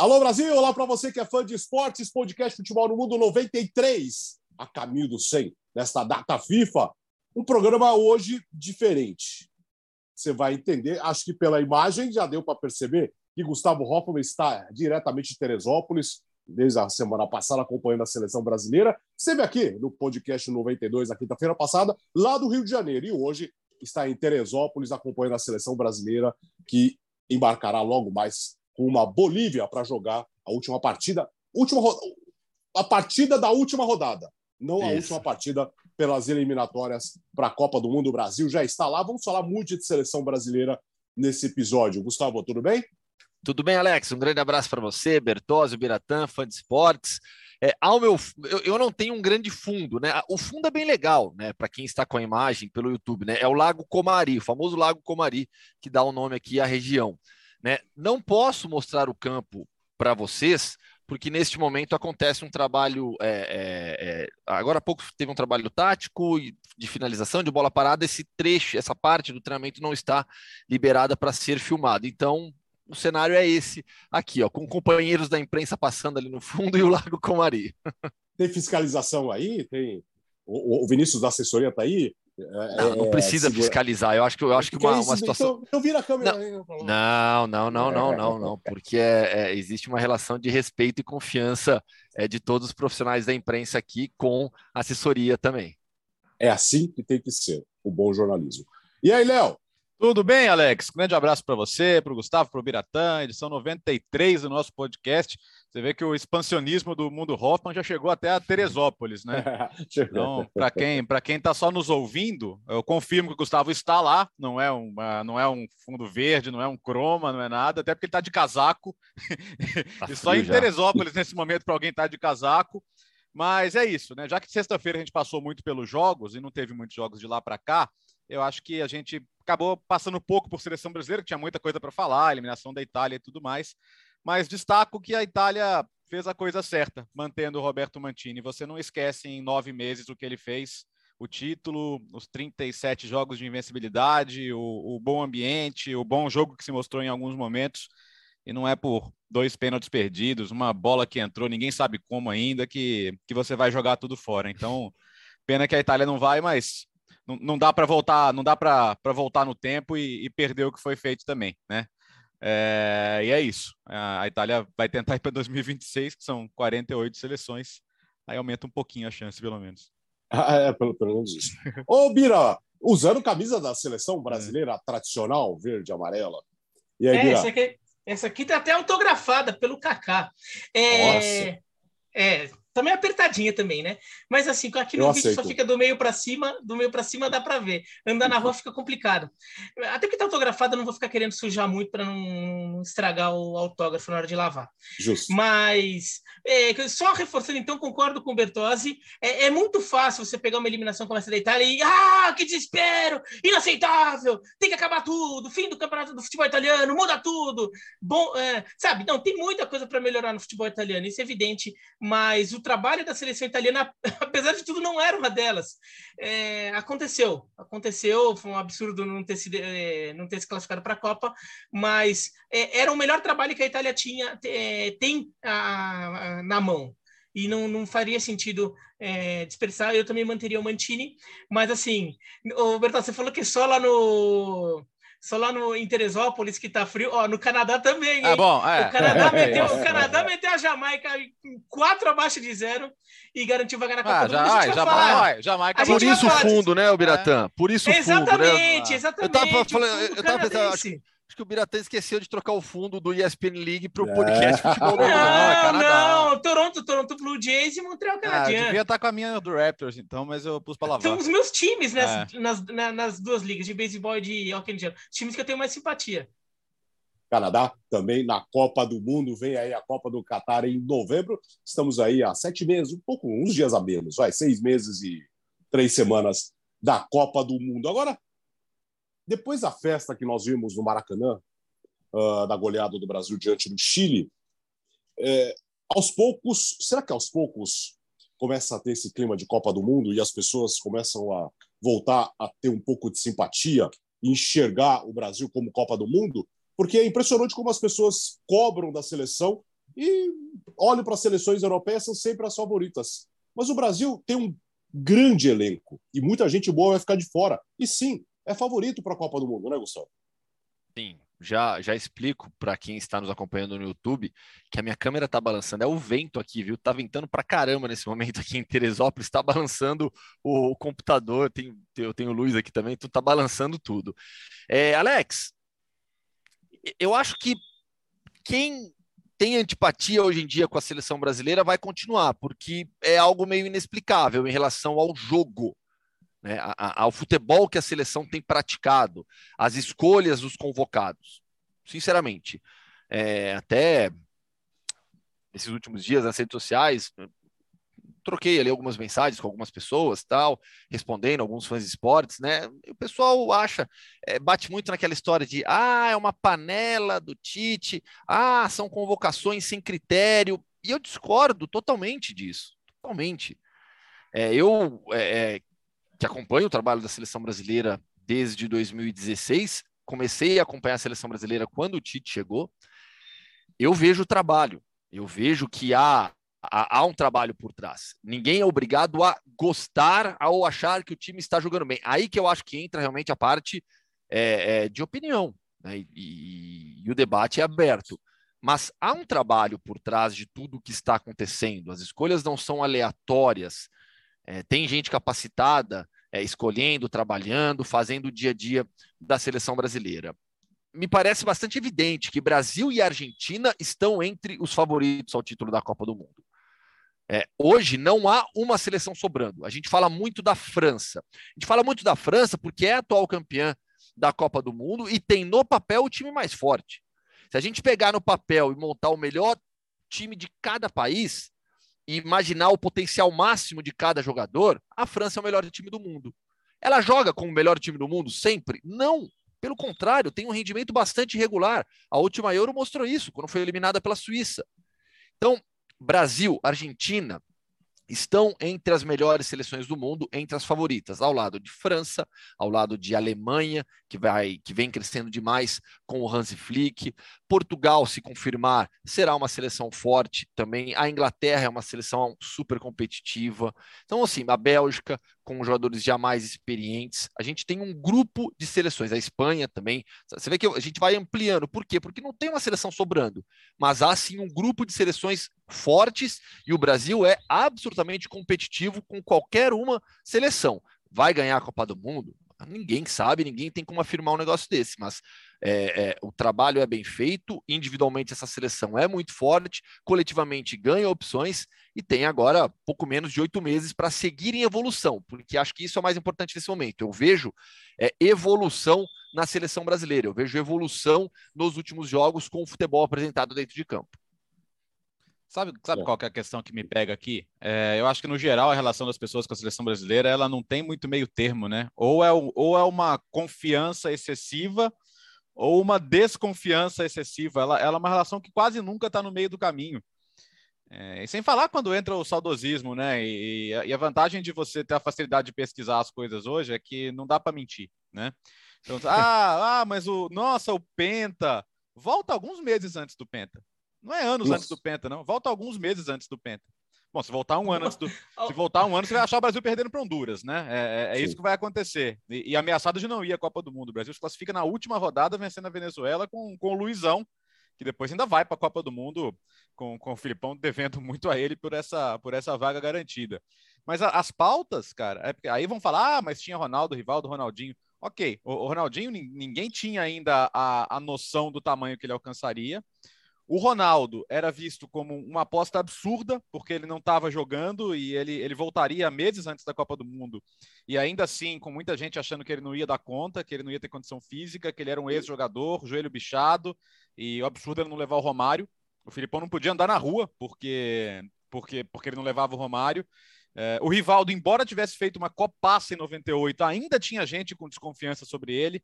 Alô Brasil, olá para você que é fã de esportes, podcast Futebol no Mundo 93, a caminho do 100, nesta data FIFA. Um programa hoje diferente. Você vai entender, acho que pela imagem já deu para perceber que Gustavo Hoffmann está diretamente de Teresópolis, desde a semana passada, acompanhando a seleção brasileira. Esteve aqui no podcast 92, na quinta-feira passada, lá do Rio de Janeiro, e hoje está em Teresópolis, acompanhando a seleção brasileira, que embarcará logo mais com uma Bolívia para jogar a última partida, última a partida da última rodada, não Isso. a última partida pelas eliminatórias para a Copa do Mundo. O Brasil já está lá. Vamos falar muito de seleção brasileira nesse episódio. Gustavo, tudo bem? Tudo bem, Alex? Um grande abraço para você, Bertozzi, Biratã, fã de esportes. É, ao meu, eu, eu, não tenho um grande fundo, né? O fundo é bem legal, né? Para quem está com a imagem pelo YouTube, né? É o Lago Comari, o famoso Lago Comari, que dá o nome aqui à região. Né? Não posso mostrar o campo para vocês, porque neste momento acontece um trabalho. É, é, é, agora há pouco teve um trabalho tático de finalização de bola parada. Esse trecho, essa parte do treinamento não está liberada para ser filmado. Então, o cenário é esse aqui, ó, com companheiros da imprensa passando ali no fundo e o Lago Comari. Tem fiscalização aí? Tem o, Vinícius da assessoria está aí? Não, não é, precisa é, fiscalizar. Eu acho que eu acho que uma, uma situação. Então, então vira a câmera. Não, não, não, não, não, não, porque é, é, existe uma relação de respeito e confiança é, de todos os profissionais da imprensa aqui com assessoria também. É assim que tem que ser o bom jornalismo. E aí, Léo? Tudo bem, Alex? Grande abraço para você, para o Gustavo, para o Biratã, edição 93 do nosso podcast. Você vê que o expansionismo do mundo Hoffman já chegou até a Teresópolis, né? então, para quem para quem está só nos ouvindo, eu confirmo que o Gustavo está lá. Não é um não é um fundo verde, não é um croma, não é nada. Até porque ele está de casaco. Tá e só em já. Teresópolis nesse momento para alguém estar tá de casaco. Mas é isso, né? Já que sexta-feira a gente passou muito pelos jogos e não teve muitos jogos de lá para cá, eu acho que a gente acabou passando pouco por seleção brasileira, que tinha muita coisa para falar, eliminação da Itália e tudo mais. Mas destaco que a Itália fez a coisa certa, mantendo o Roberto Mantini. Você não esquece em nove meses o que ele fez, o título, os 37 jogos de invencibilidade, o, o bom ambiente, o bom jogo que se mostrou em alguns momentos. E não é por dois pênaltis perdidos, uma bola que entrou, ninguém sabe como ainda, que, que você vai jogar tudo fora. Então, pena que a Itália não vai, mas não, não dá para voltar, não dá para voltar no tempo e, e, perder o que foi feito também, né? É, e é isso. A Itália vai tentar ir para 2026, que são 48 seleções. Aí aumenta um pouquinho a chance, pelo menos. Ah, é, pelo, pelo menos isso. Ô, Bira, usando camisa da seleção brasileira é. tradicional, verde e amarela. E aí, é, Bira? Essa aqui, essa aqui tá até autografada pelo Kaká. É, Nossa. É, também apertadinha também, né? Mas assim, aqui no vídeo só fica do meio para cima, do meio para cima dá para ver. Andar na rua fica complicado. Até que tá autografado, eu não vou ficar querendo sujar muito para não estragar o autógrafo na hora de lavar. Justo. Mas é, só reforçando, então, concordo com o Bertozzi. É, é, muito fácil você pegar uma eliminação como essa da Itália e ah, que desespero! Inaceitável! Tem que acabar tudo! Fim do campeonato do futebol italiano, muda tudo! Bom, é, sabe, não, tem muita coisa para melhorar no futebol italiano, isso é evidente, mas o trabalho da seleção italiana, apesar de tudo, não era uma delas. É, aconteceu, aconteceu, foi um absurdo não ter se, é, não ter se classificado para a Copa, mas é, era o melhor trabalho que a Itália tinha, é, tem a, a, na mão. E não, não faria sentido é, dispersar, eu também manteria o Mantini, mas assim, o Bertão, você falou que só lá no só lá no, em Teresópolis que tá frio. Ó, no Canadá também. Ah, bom, é. O Canadá, meteu, o Canadá meteu a Jamaica quatro abaixo de zero e garantiu vaga na Copa ah, do Mundo. Já, já, vai, Jamaica. Por isso o fundo, né, o Biratã? É. Por isso o fundo, né? Exatamente, exatamente. Eu tava, falando, eu tava pensando, Acho que o Biratã esqueceu de trocar o fundo do ESPN League para o é. podcast Futebol Não, não, não, Toronto, Toronto Blue Jays e Montreal Canadiens. Ah, devia estar tá com a minha do Raptors, então, mas eu pus para lavar. São os meus times nas, é. nas, nas, nas, duas ligas, de beisebol e de hockey gel. Times que eu tenho mais simpatia. Canadá também na Copa do Mundo. Vem aí a Copa do Catar em novembro. Estamos aí há sete meses, um pouco, uns dias a menos, vai, seis meses e três semanas da Copa do Mundo. Agora, depois da festa que nós vimos no Maracanã, uh, da goleada do Brasil diante do Chile, é, aos poucos, será que aos poucos começa a ter esse clima de Copa do Mundo e as pessoas começam a voltar a ter um pouco de simpatia e enxergar o Brasil como Copa do Mundo? Porque é impressionante como as pessoas cobram da seleção E olho para as seleções europeias, são sempre as favoritas. Mas o Brasil tem um grande elenco e muita gente boa vai ficar de fora. E sim, é favorito para a Copa do Mundo, né, Gustavo? Sim, já, já explico para quem está nos acompanhando no YouTube que a minha câmera está balançando. É o vento aqui, viu? Tá ventando para caramba nesse momento aqui em Teresópolis, está balançando o, computador. Eu tenho, eu tenho luz aqui também, tu tá balançando tudo. É, Alex, eu acho que quem tem antipatia hoje em dia com a seleção brasileira vai continuar, porque é algo meio inexplicável em relação ao jogo né, ao futebol que a seleção tem praticado, as escolhas dos convocados. Sinceramente, é, até esses últimos dias nas redes sociais, troquei ali algumas mensagens com algumas pessoas, tal, respondendo alguns fãs de esportes, né? O pessoal acha, é, bate muito naquela história de ah, é uma panela do Tite, ah, são convocações sem critério, e eu discordo totalmente disso, totalmente. É, eu é, é que acompanho o trabalho da seleção brasileira desde 2016, comecei a acompanhar a seleção brasileira quando o Tite chegou. Eu vejo o trabalho, eu vejo que há, há, há um trabalho por trás. Ninguém é obrigado a gostar ou achar que o time está jogando bem. Aí que eu acho que entra realmente a parte é, é, de opinião, né? e, e, e o debate é aberto. Mas há um trabalho por trás de tudo o que está acontecendo. As escolhas não são aleatórias. É, tem gente capacitada é, escolhendo, trabalhando, fazendo o dia a dia da seleção brasileira. Me parece bastante evidente que Brasil e Argentina estão entre os favoritos ao título da Copa do Mundo. É, hoje não há uma seleção sobrando. A gente fala muito da França. A gente fala muito da França porque é atual campeã da Copa do Mundo e tem no papel o time mais forte. Se a gente pegar no papel e montar o melhor time de cada país, e imaginar o potencial máximo de cada jogador, a França é o melhor time do mundo. Ela joga como o melhor time do mundo sempre? Não. Pelo contrário, tem um rendimento bastante irregular. A última Euro mostrou isso, quando foi eliminada pela Suíça. Então, Brasil, Argentina, estão entre as melhores seleções do mundo, entre as favoritas, ao lado de França, ao lado de Alemanha, que vai que vem crescendo demais com o Hansi Flick. Portugal, se confirmar, será uma seleção forte também. A Inglaterra é uma seleção super competitiva. Então, assim, a Bélgica, com jogadores já mais experientes. A gente tem um grupo de seleções, a Espanha também. Você vê que a gente vai ampliando. Por quê? Porque não tem uma seleção sobrando, mas há sim um grupo de seleções fortes e o Brasil é absolutamente competitivo com qualquer uma seleção. Vai ganhar a Copa do Mundo? Ninguém sabe, ninguém tem como afirmar um negócio desse, mas é, é, o trabalho é bem feito, individualmente essa seleção é muito forte, coletivamente ganha opções e tem agora pouco menos de oito meses para seguir em evolução, porque acho que isso é o mais importante nesse momento. Eu vejo é, evolução na seleção brasileira, eu vejo evolução nos últimos jogos com o futebol apresentado dentro de campo. Sabe, sabe qual é a questão que me pega aqui? É, eu acho que, no geral, a relação das pessoas com a seleção brasileira ela não tem muito meio termo, né? Ou é, ou é uma confiança excessiva ou uma desconfiança excessiva. Ela, ela é uma relação que quase nunca está no meio do caminho. É, e sem falar quando entra o saudosismo, né? E, e, a vantagem de você ter a facilidade de pesquisar as coisas hoje é que não dá para mentir, né? Então, ah, ah, mas o nossa, o Penta volta alguns meses antes do Penta. Não é anos Nossa. antes do Penta, não. Volta alguns meses antes do Penta. Bom, se voltar um ano antes do. Se voltar um ano, você vai achar o Brasil perdendo para Honduras, né? É, é, é isso que vai acontecer. E, e, ameaçado de não ir à Copa do Mundo. O Brasil se classifica na última rodada, vencendo a Venezuela com, com o Luizão, que depois ainda vai para a Copa do Mundo com, com o Filipão devendo muito a ele por essa, por essa vaga garantida. Mas a, as pautas, cara, é, aí vão falar, ah, mas tinha Ronaldo, Rivaldo, Ronaldinho. Ok, o, o Ronaldinho, ninguém tinha ainda a, a noção do tamanho que ele alcançaria. O Ronaldo era visto como uma aposta absurda, porque ele não estava jogando e ele, ele voltaria meses antes da Copa do Mundo. E ainda assim, com muita gente achando que ele não ia dar conta, que ele não ia ter condição física, que ele era um ex-jogador, joelho bichado, e o absurdo era não levar o Romário. O Filipão não podia andar na rua, porque, porque, porque ele não levava o Romário. É, o Rivaldo, embora tivesse feito uma copaça em 98, ainda tinha gente com desconfiança sobre ele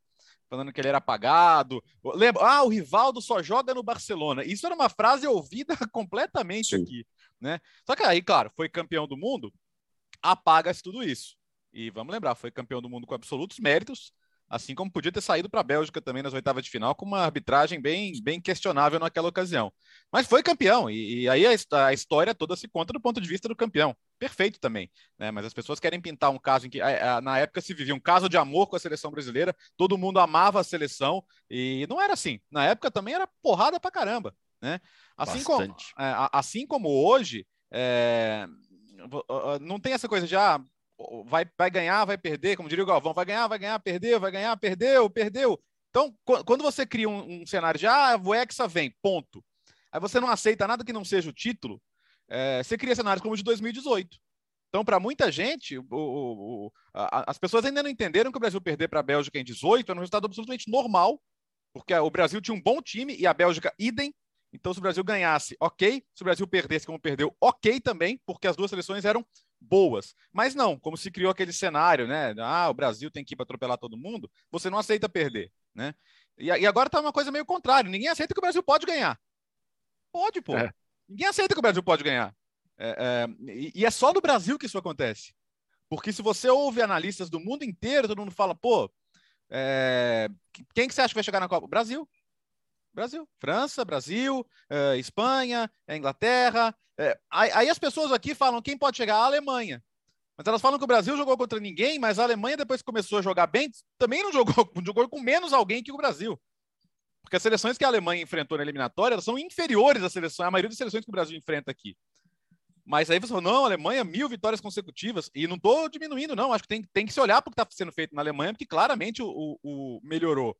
falando que ele era apagado. Lembra? Ah, o Rivaldo só joga no Barcelona. Isso era uma frase ouvida completamente Sim. aqui, né? Só que aí, claro, foi campeão do mundo, apaga-se tudo isso. E vamos lembrar, foi campeão do mundo com absolutos méritos, assim como podia ter saído para a Bélgica também nas oitavas de final, com uma arbitragem bem, bem questionável naquela ocasião. Mas foi campeão, e, e aí a, a, história toda se conta do ponto de vista do campeão. Perfeito também, né? Mas as pessoas querem pintar um caso em que a, a, na época se vivia um caso de amor com a seleção brasileira, todo mundo amava a seleção, e não era assim. Na época também era porrada pra caramba, né? Assim, como, é, assim como hoje, é, não tem essa coisa de ah, vai, vai ganhar, vai perder, como diria o Galvão, vai ganhar, vai ganhar, perdeu, vai ganhar, perdeu, perdeu. Então, quando você cria um, um cenário de ah, o Hexa vem, ponto. Aí você não aceita nada que não seja o título, é, você cria cenários como o de 2018. Então, para muita gente, o, o, a, as pessoas ainda não entenderam que o Brasil perder para a Bélgica em 18 era um resultado absolutamente normal, porque o Brasil tinha um bom time e a Bélgica idem. Então, se o Brasil ganhasse, ok. Se o Brasil perdesse como perdeu, ok também, porque as duas seleções eram boas. Mas não, como se criou aquele cenário, né? Ah, o Brasil tem que ir para atropelar todo mundo, você não aceita perder, né? E, e agora está uma coisa meio contrária. Ninguém aceita que o Brasil pode ganhar. Pode, pô. É. Ninguém aceita que o Brasil pode ganhar. É, é, e, e, é só no Brasil que isso acontece. Porque se você ouve analistas do mundo inteiro, todo mundo fala, pô, é, quem que você acha que vai chegar na Copa? Brasil. Brasil. França, Brasil, é, Espanha, é, Inglaterra. É, aí, as pessoas aqui falam quem pode chegar? A Alemanha. Mas elas falam que o Brasil jogou contra ninguém, mas a Alemanha, depois que começou a jogar bem, também não jogou, jogou com menos alguém que o Brasil. Porque as seleções que a Alemanha enfrentou na eliminatória são inferiores à seleção, à maioria das seleções que o Brasil enfrenta aqui. Mas aí você falou, não, a Alemanha, mil vitórias consecutivas. E não estou diminuindo, não. Acho que tem, tem que se olhar para o que está sendo feito na Alemanha, porque claramente o, o, o melhorou.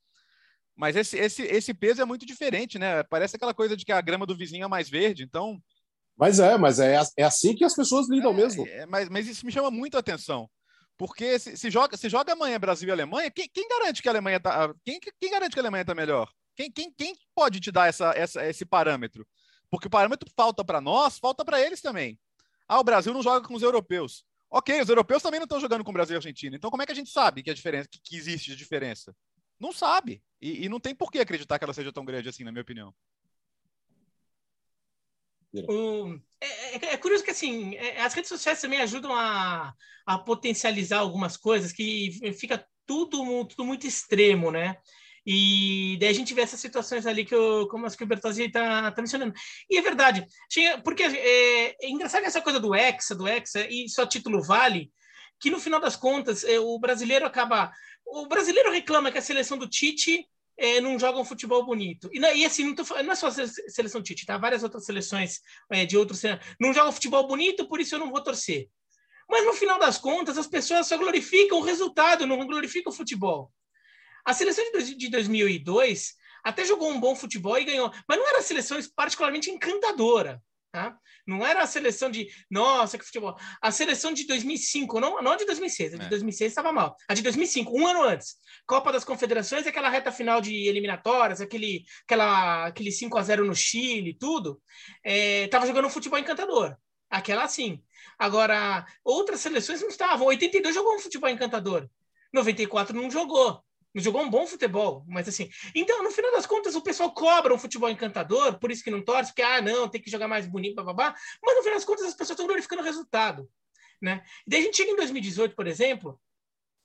Mas esse, esse, esse peso é muito diferente, né? Parece aquela coisa de que a grama do vizinho é mais verde, então. Mas é, mas é, é assim que as pessoas lidam é, mesmo. É, mas, mas isso me chama muito a atenção. Porque se, se, joga, se joga amanhã Brasil e Alemanha, quem, quem garante que a Alemanha tá. Quem, quem garante que a Alemanha está melhor? Quem, quem, quem pode te dar essa, essa, esse parâmetro? Porque o parâmetro falta para nós, falta para eles também. Ah, o Brasil não joga com os europeus. Ok, os europeus também não estão jogando com o Brasil e a Argentina. Então, como é que a gente sabe que a diferença, que, que existe de diferença? Não sabe. E, e, não tem por que acreditar que ela seja tão grande assim, na minha opinião. O, é, é, é, curioso que assim é, as redes sociais também ajudam a, a potencializar algumas coisas que fica tudo, tudo muito extremo, né? E daí a gente vê essas situações ali que eu, como as que o Bertozzi está tá mencionando. E é verdade, porque é, é engraçado essa coisa do Hexa, do Hexa, e só título vale, que no final das contas é, o brasileiro acaba o brasileiro reclama que a seleção do Tite é, não joga um futebol bonito. E, e assim, não, tô, não, é só a seleção Tite, tá? Várias outras seleções é, de outros. Não jogam futebol bonito, por isso eu não vou torcer. Mas no final das contas, as pessoas só glorificam o resultado, não glorificam o futebol. A seleção de 2002 até jogou um bom futebol e ganhou, mas não era seleção particularmente encantadora. Tá? Não era a seleção de, nossa, que futebol. A seleção de 2005, não, não a de 2006, a de é. 2006 estava mal. A de 2005, um ano antes. Copa das Confederações, aquela reta final de eliminatórias, aquele, aquela, aquele 5 a 0 no Chile, tudo. Estava é, jogando um futebol encantador. Aquela sim. Agora, outras seleções não estavam. 82 jogou um futebol encantador. 94 não jogou jogou um bom futebol, mas assim. Então, no final das contas, o pessoal cobra um futebol encantador, por isso que não torce, porque, ah, não, tem que jogar mais bonito, babá. Mas no final das contas, as pessoas estão glorificando o resultado. Né? E daí a gente chega em 2018, por exemplo,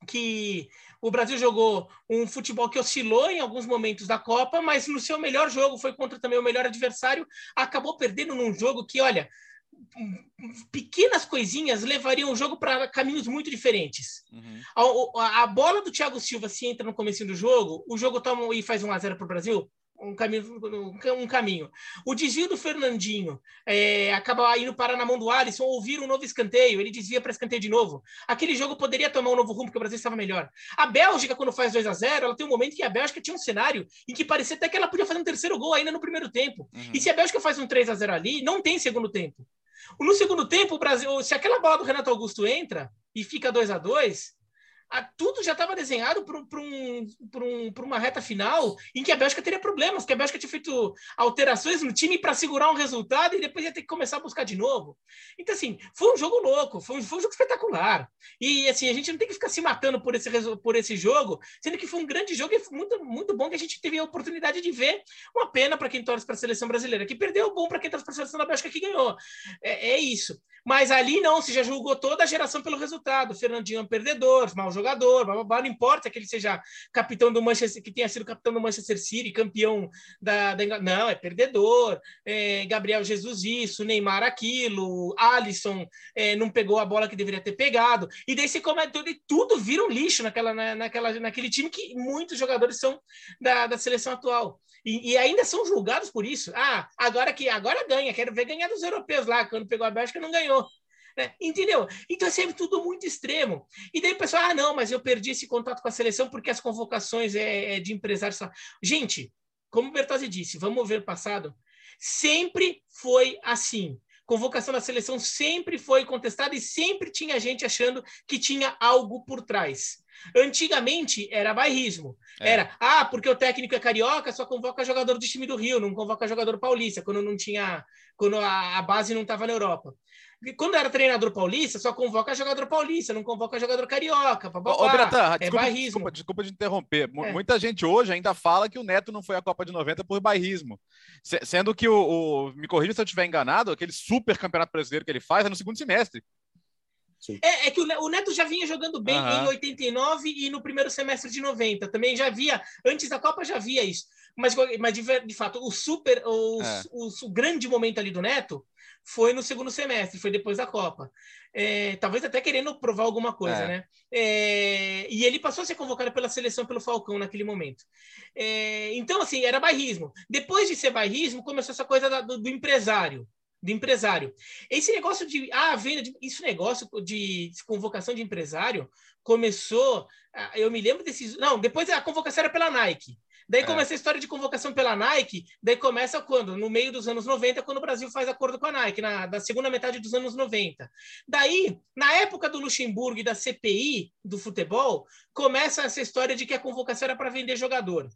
que o Brasil jogou um futebol que oscilou em alguns momentos da Copa, mas no seu melhor jogo foi contra também o melhor adversário, acabou perdendo num jogo que, olha, pequenas coisinhas levariam o jogo para caminhos muito diferentes. Uhum. A, a, bola do Thiago Silva se entra no começo do jogo, o jogo toma e faz 1 a 0 para o Brasil. Um caminho, um caminho. O desvio do Fernandinho é, acaba indo parar na mão do Alisson, ouvir um novo escanteio, ele desvia para escanteio de novo. Aquele jogo poderia tomar um novo rumo, porque o Brasil estava melhor. A Bélgica, quando faz 2 a 0 ela tem um momento que a Bélgica tinha um cenário em que parecia até que ela podia fazer um terceiro gol ainda no primeiro tempo. Uhum. E se a Bélgica faz um 3 a 0 ali, não tem segundo tempo. No segundo tempo, o Brasil, se aquela bola do Renato Augusto entra e fica 2 a 2 a, tudo já estava desenhado para um, um, uma reta final em que a Bélgica teria problemas, que a Bélgica tinha feito alterações no time para segurar um resultado e depois ia ter que começar a buscar de novo. Então, assim, foi um jogo louco, foi um, foi um jogo espetacular. E, assim, a gente não tem que ficar se matando por esse, por esse jogo, sendo que foi um grande jogo e muito, muito bom que a gente teve a oportunidade de ver. Uma pena para quem torce para a seleção brasileira, que perdeu, bom para quem torce para a seleção da Bélgica que ganhou. É, é, isso. Mas ali não, se já julgou toda a geração pelo resultado. Fernandinho é um perdedor, mal jogou jogador, blá, blá, blá, não importa que ele seja capitão do Manchester, que tenha sido capitão do Manchester City, campeão da, da Não, é perdedor. É, Gabriel Jesus isso, Neymar aquilo, Alisson é, não pegou a bola que deveria ter pegado. E daí você começa e tudo vira um lixo naquela, naquela, naquele time que muitos jogadores são da, da seleção atual. E, e, ainda são julgados por isso. Ah, agora que agora ganha, quero ver ganhar dos europeus lá, quando pegou a Bélgica não ganhou. Né? Entendeu? Então é sempre tudo muito extremo. E daí o pessoal, ah, não, mas eu perdi esse contato com a seleção porque as convocações é, é de empresários. Gente, como o Bertozzi disse, vamos ver o passado, sempre foi assim. Convocação da seleção sempre foi contestada e sempre tinha gente achando que tinha algo por trás. Antigamente era bairrismo. É. Era, ah, porque o técnico é carioca, só convoca jogador do time do Rio, não convoca jogador paulista, quando não tinha, quando a, a base não estava na Europa quando era treinador paulista, só convoca jogador paulista, não convoca jogador carioca. Papapá, Ô, Biratan, é desculpa, desculpa, desculpa, de interromper. É. Muita gente hoje ainda fala que o Neto não foi à Copa de 90 por bairrismo. Sendo que o, o me corrija se eu estiver enganado, aquele super campeonato brasileiro que ele faz é no segundo semestre. É, é, que o Neto já vinha jogando bem uhum. em 89 e no primeiro semestre de 90. Também já via, antes da Copa já via isso. Mas, mas de, de fato, o super, o, é. o, o, grande momento ali do Neto foi no segundo semestre, foi depois da Copa. É, talvez até querendo provar alguma coisa, é. né? É, e ele passou a ser convocado pela seleção pelo Falcão naquele momento. É, então, assim, era bairrismo. Depois de ser bairrismo, começou essa coisa da, do, do, empresário. Do empresário. Esse negócio de. Ah, venda de. Esse negócio de convocação de empresário começou. Ah, eu me lembro desses. Não, depois a convocação era pela Nike. Daí é. começa a história de convocação pela Nike, daí começa quando? No meio dos anos 90, quando o Brasil faz acordo com a Nike, na da segunda metade dos anos 90. Daí, na época do Luxemburgo e da CPI do futebol, começa essa história de que a convocação era para vender jogador.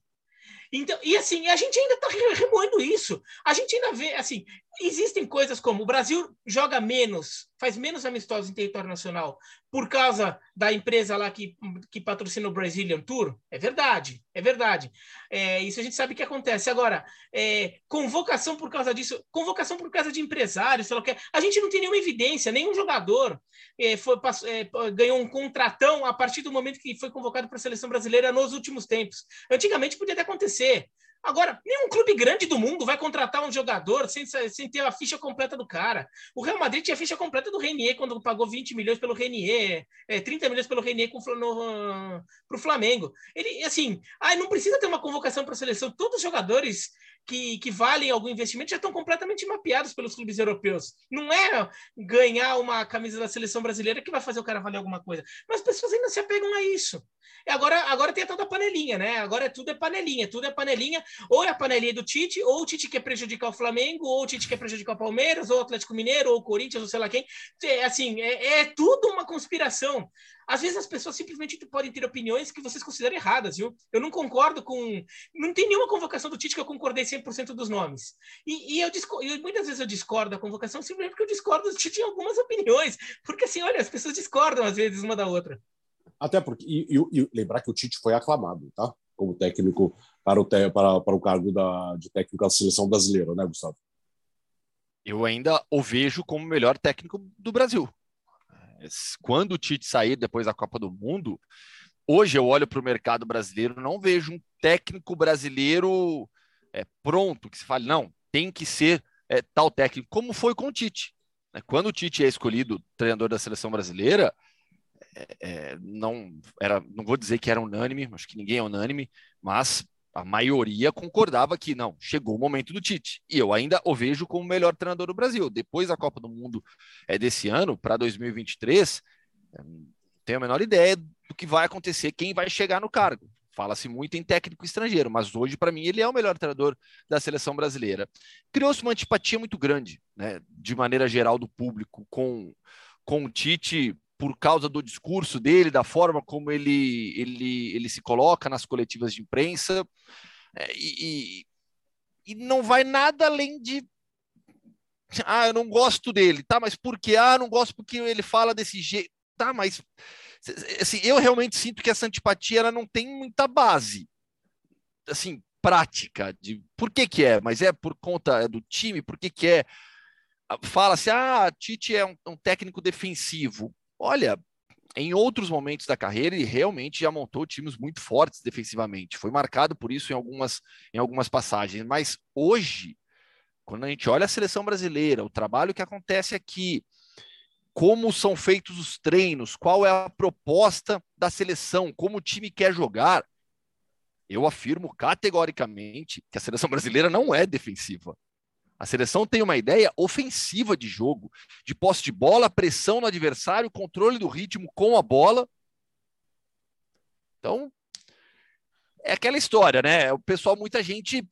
Então, e assim, a gente ainda está remoendo isso. A gente ainda vê, assim, existem coisas como o Brasil joga menos, faz menos amistosos em território nacional por causa da empresa lá que, que patrocina o Brazilian Tour. É verdade, é verdade. É, isso a gente sabe que acontece. Agora, é, convocação por causa disso, convocação por causa de empresários, sei lá, a gente não tem nenhuma evidência, nenhum jogador é, foi, é, ganhou um contratão a partir do momento que foi convocado para a seleção brasileira nos últimos tempos. Antigamente podia até acontecer. Agora, nenhum clube grande do mundo vai contratar um jogador sem, sem ter a ficha completa do cara. O Real Madrid tinha a ficha completa do Renier quando pagou 20 milhões pelo Renier, é, 30 milhões pelo Renier para o Flamengo. Ele, assim, ah, não precisa ter uma convocação para a seleção. Todos os jogadores que, que valem algum investimento já estão completamente mapeados pelos clubes europeus. Não é ganhar uma camisa da seleção brasileira que vai fazer o cara valer alguma coisa. Mas as pessoas ainda se apegam a isso. E agora, agora tem a tal da panelinha, né? Agora tudo é panelinha, tudo é panelinha. Ou é a panelinha do Tite, ou o Tite quer prejudicar o Flamengo, ou o Tite quer prejudicar o Palmeiras, ou o Atlético Mineiro, ou o Corinthians, ou sei lá quem. É, assim, é, é tudo uma conspiração. Às vezes as pessoas simplesmente podem ter opiniões que vocês consideram erradas, viu? Eu não concordo com. Não tem nenhuma convocação do Tite que eu concordei 100% dos nomes. E, e eu, disco... eu, muitas vezes eu discordo da convocação simplesmente porque eu discordo do Tite em algumas opiniões. Porque assim, olha, as pessoas discordam às vezes uma da outra. Até porque. E, e, e lembrar que o Tite foi aclamado, tá? Como técnico para o, te... para, para o cargo da... de técnico da seleção brasileira, né, Gustavo? Eu ainda o vejo como o melhor técnico do Brasil quando o Tite sair depois da Copa do Mundo, hoje eu olho para o mercado brasileiro, não vejo um técnico brasileiro é, pronto que se fale, não, tem que ser é, tal técnico, como foi com o Tite. Né? Quando o Tite é escolhido treinador da seleção brasileira, é, é, não era, não vou dizer que era unânime, acho que ninguém é unânime, mas a maioria concordava que não, chegou o momento do Tite. E eu ainda o vejo como o melhor treinador do Brasil. Depois da Copa do Mundo é, desse ano, para 2023, é, não tenho a menor ideia do que vai acontecer, quem vai chegar no cargo. Fala-se muito em técnico estrangeiro, mas hoje, para mim, ele é o melhor treinador da seleção brasileira. Criou-se uma antipatia muito grande, né, de maneira geral, do público com, com o Tite por causa do discurso dele, da forma como ele, ele, ele se coloca nas coletivas de imprensa, é, e, e não vai nada além de. Ah, eu não gosto dele, tá? Mas por quê? Ah, não gosto porque ele fala desse jeito. Tá, mas assim, eu realmente sinto que essa antipatia ela não tem muita base, assim, prática de por que que é, mas é por conta do time, por que que é. Fala-se, ah, Tite é um, um técnico defensivo olha, em outros momentos da carreira, ele realmente já montou times muito fortes defensivamente. Foi marcado por isso em algumas, em algumas passagens. Mas hoje, quando a gente olha a seleção brasileira, o trabalho que acontece aqui, como são feitos os treinos, qual é a proposta da seleção, como o time quer jogar, eu afirmo categoricamente que a seleção brasileira não é defensiva. A seleção tem uma ideia ofensiva de jogo, de posse de bola, pressão no adversário, controle do ritmo com a bola. Então, é aquela história, né? O pessoal, muita gente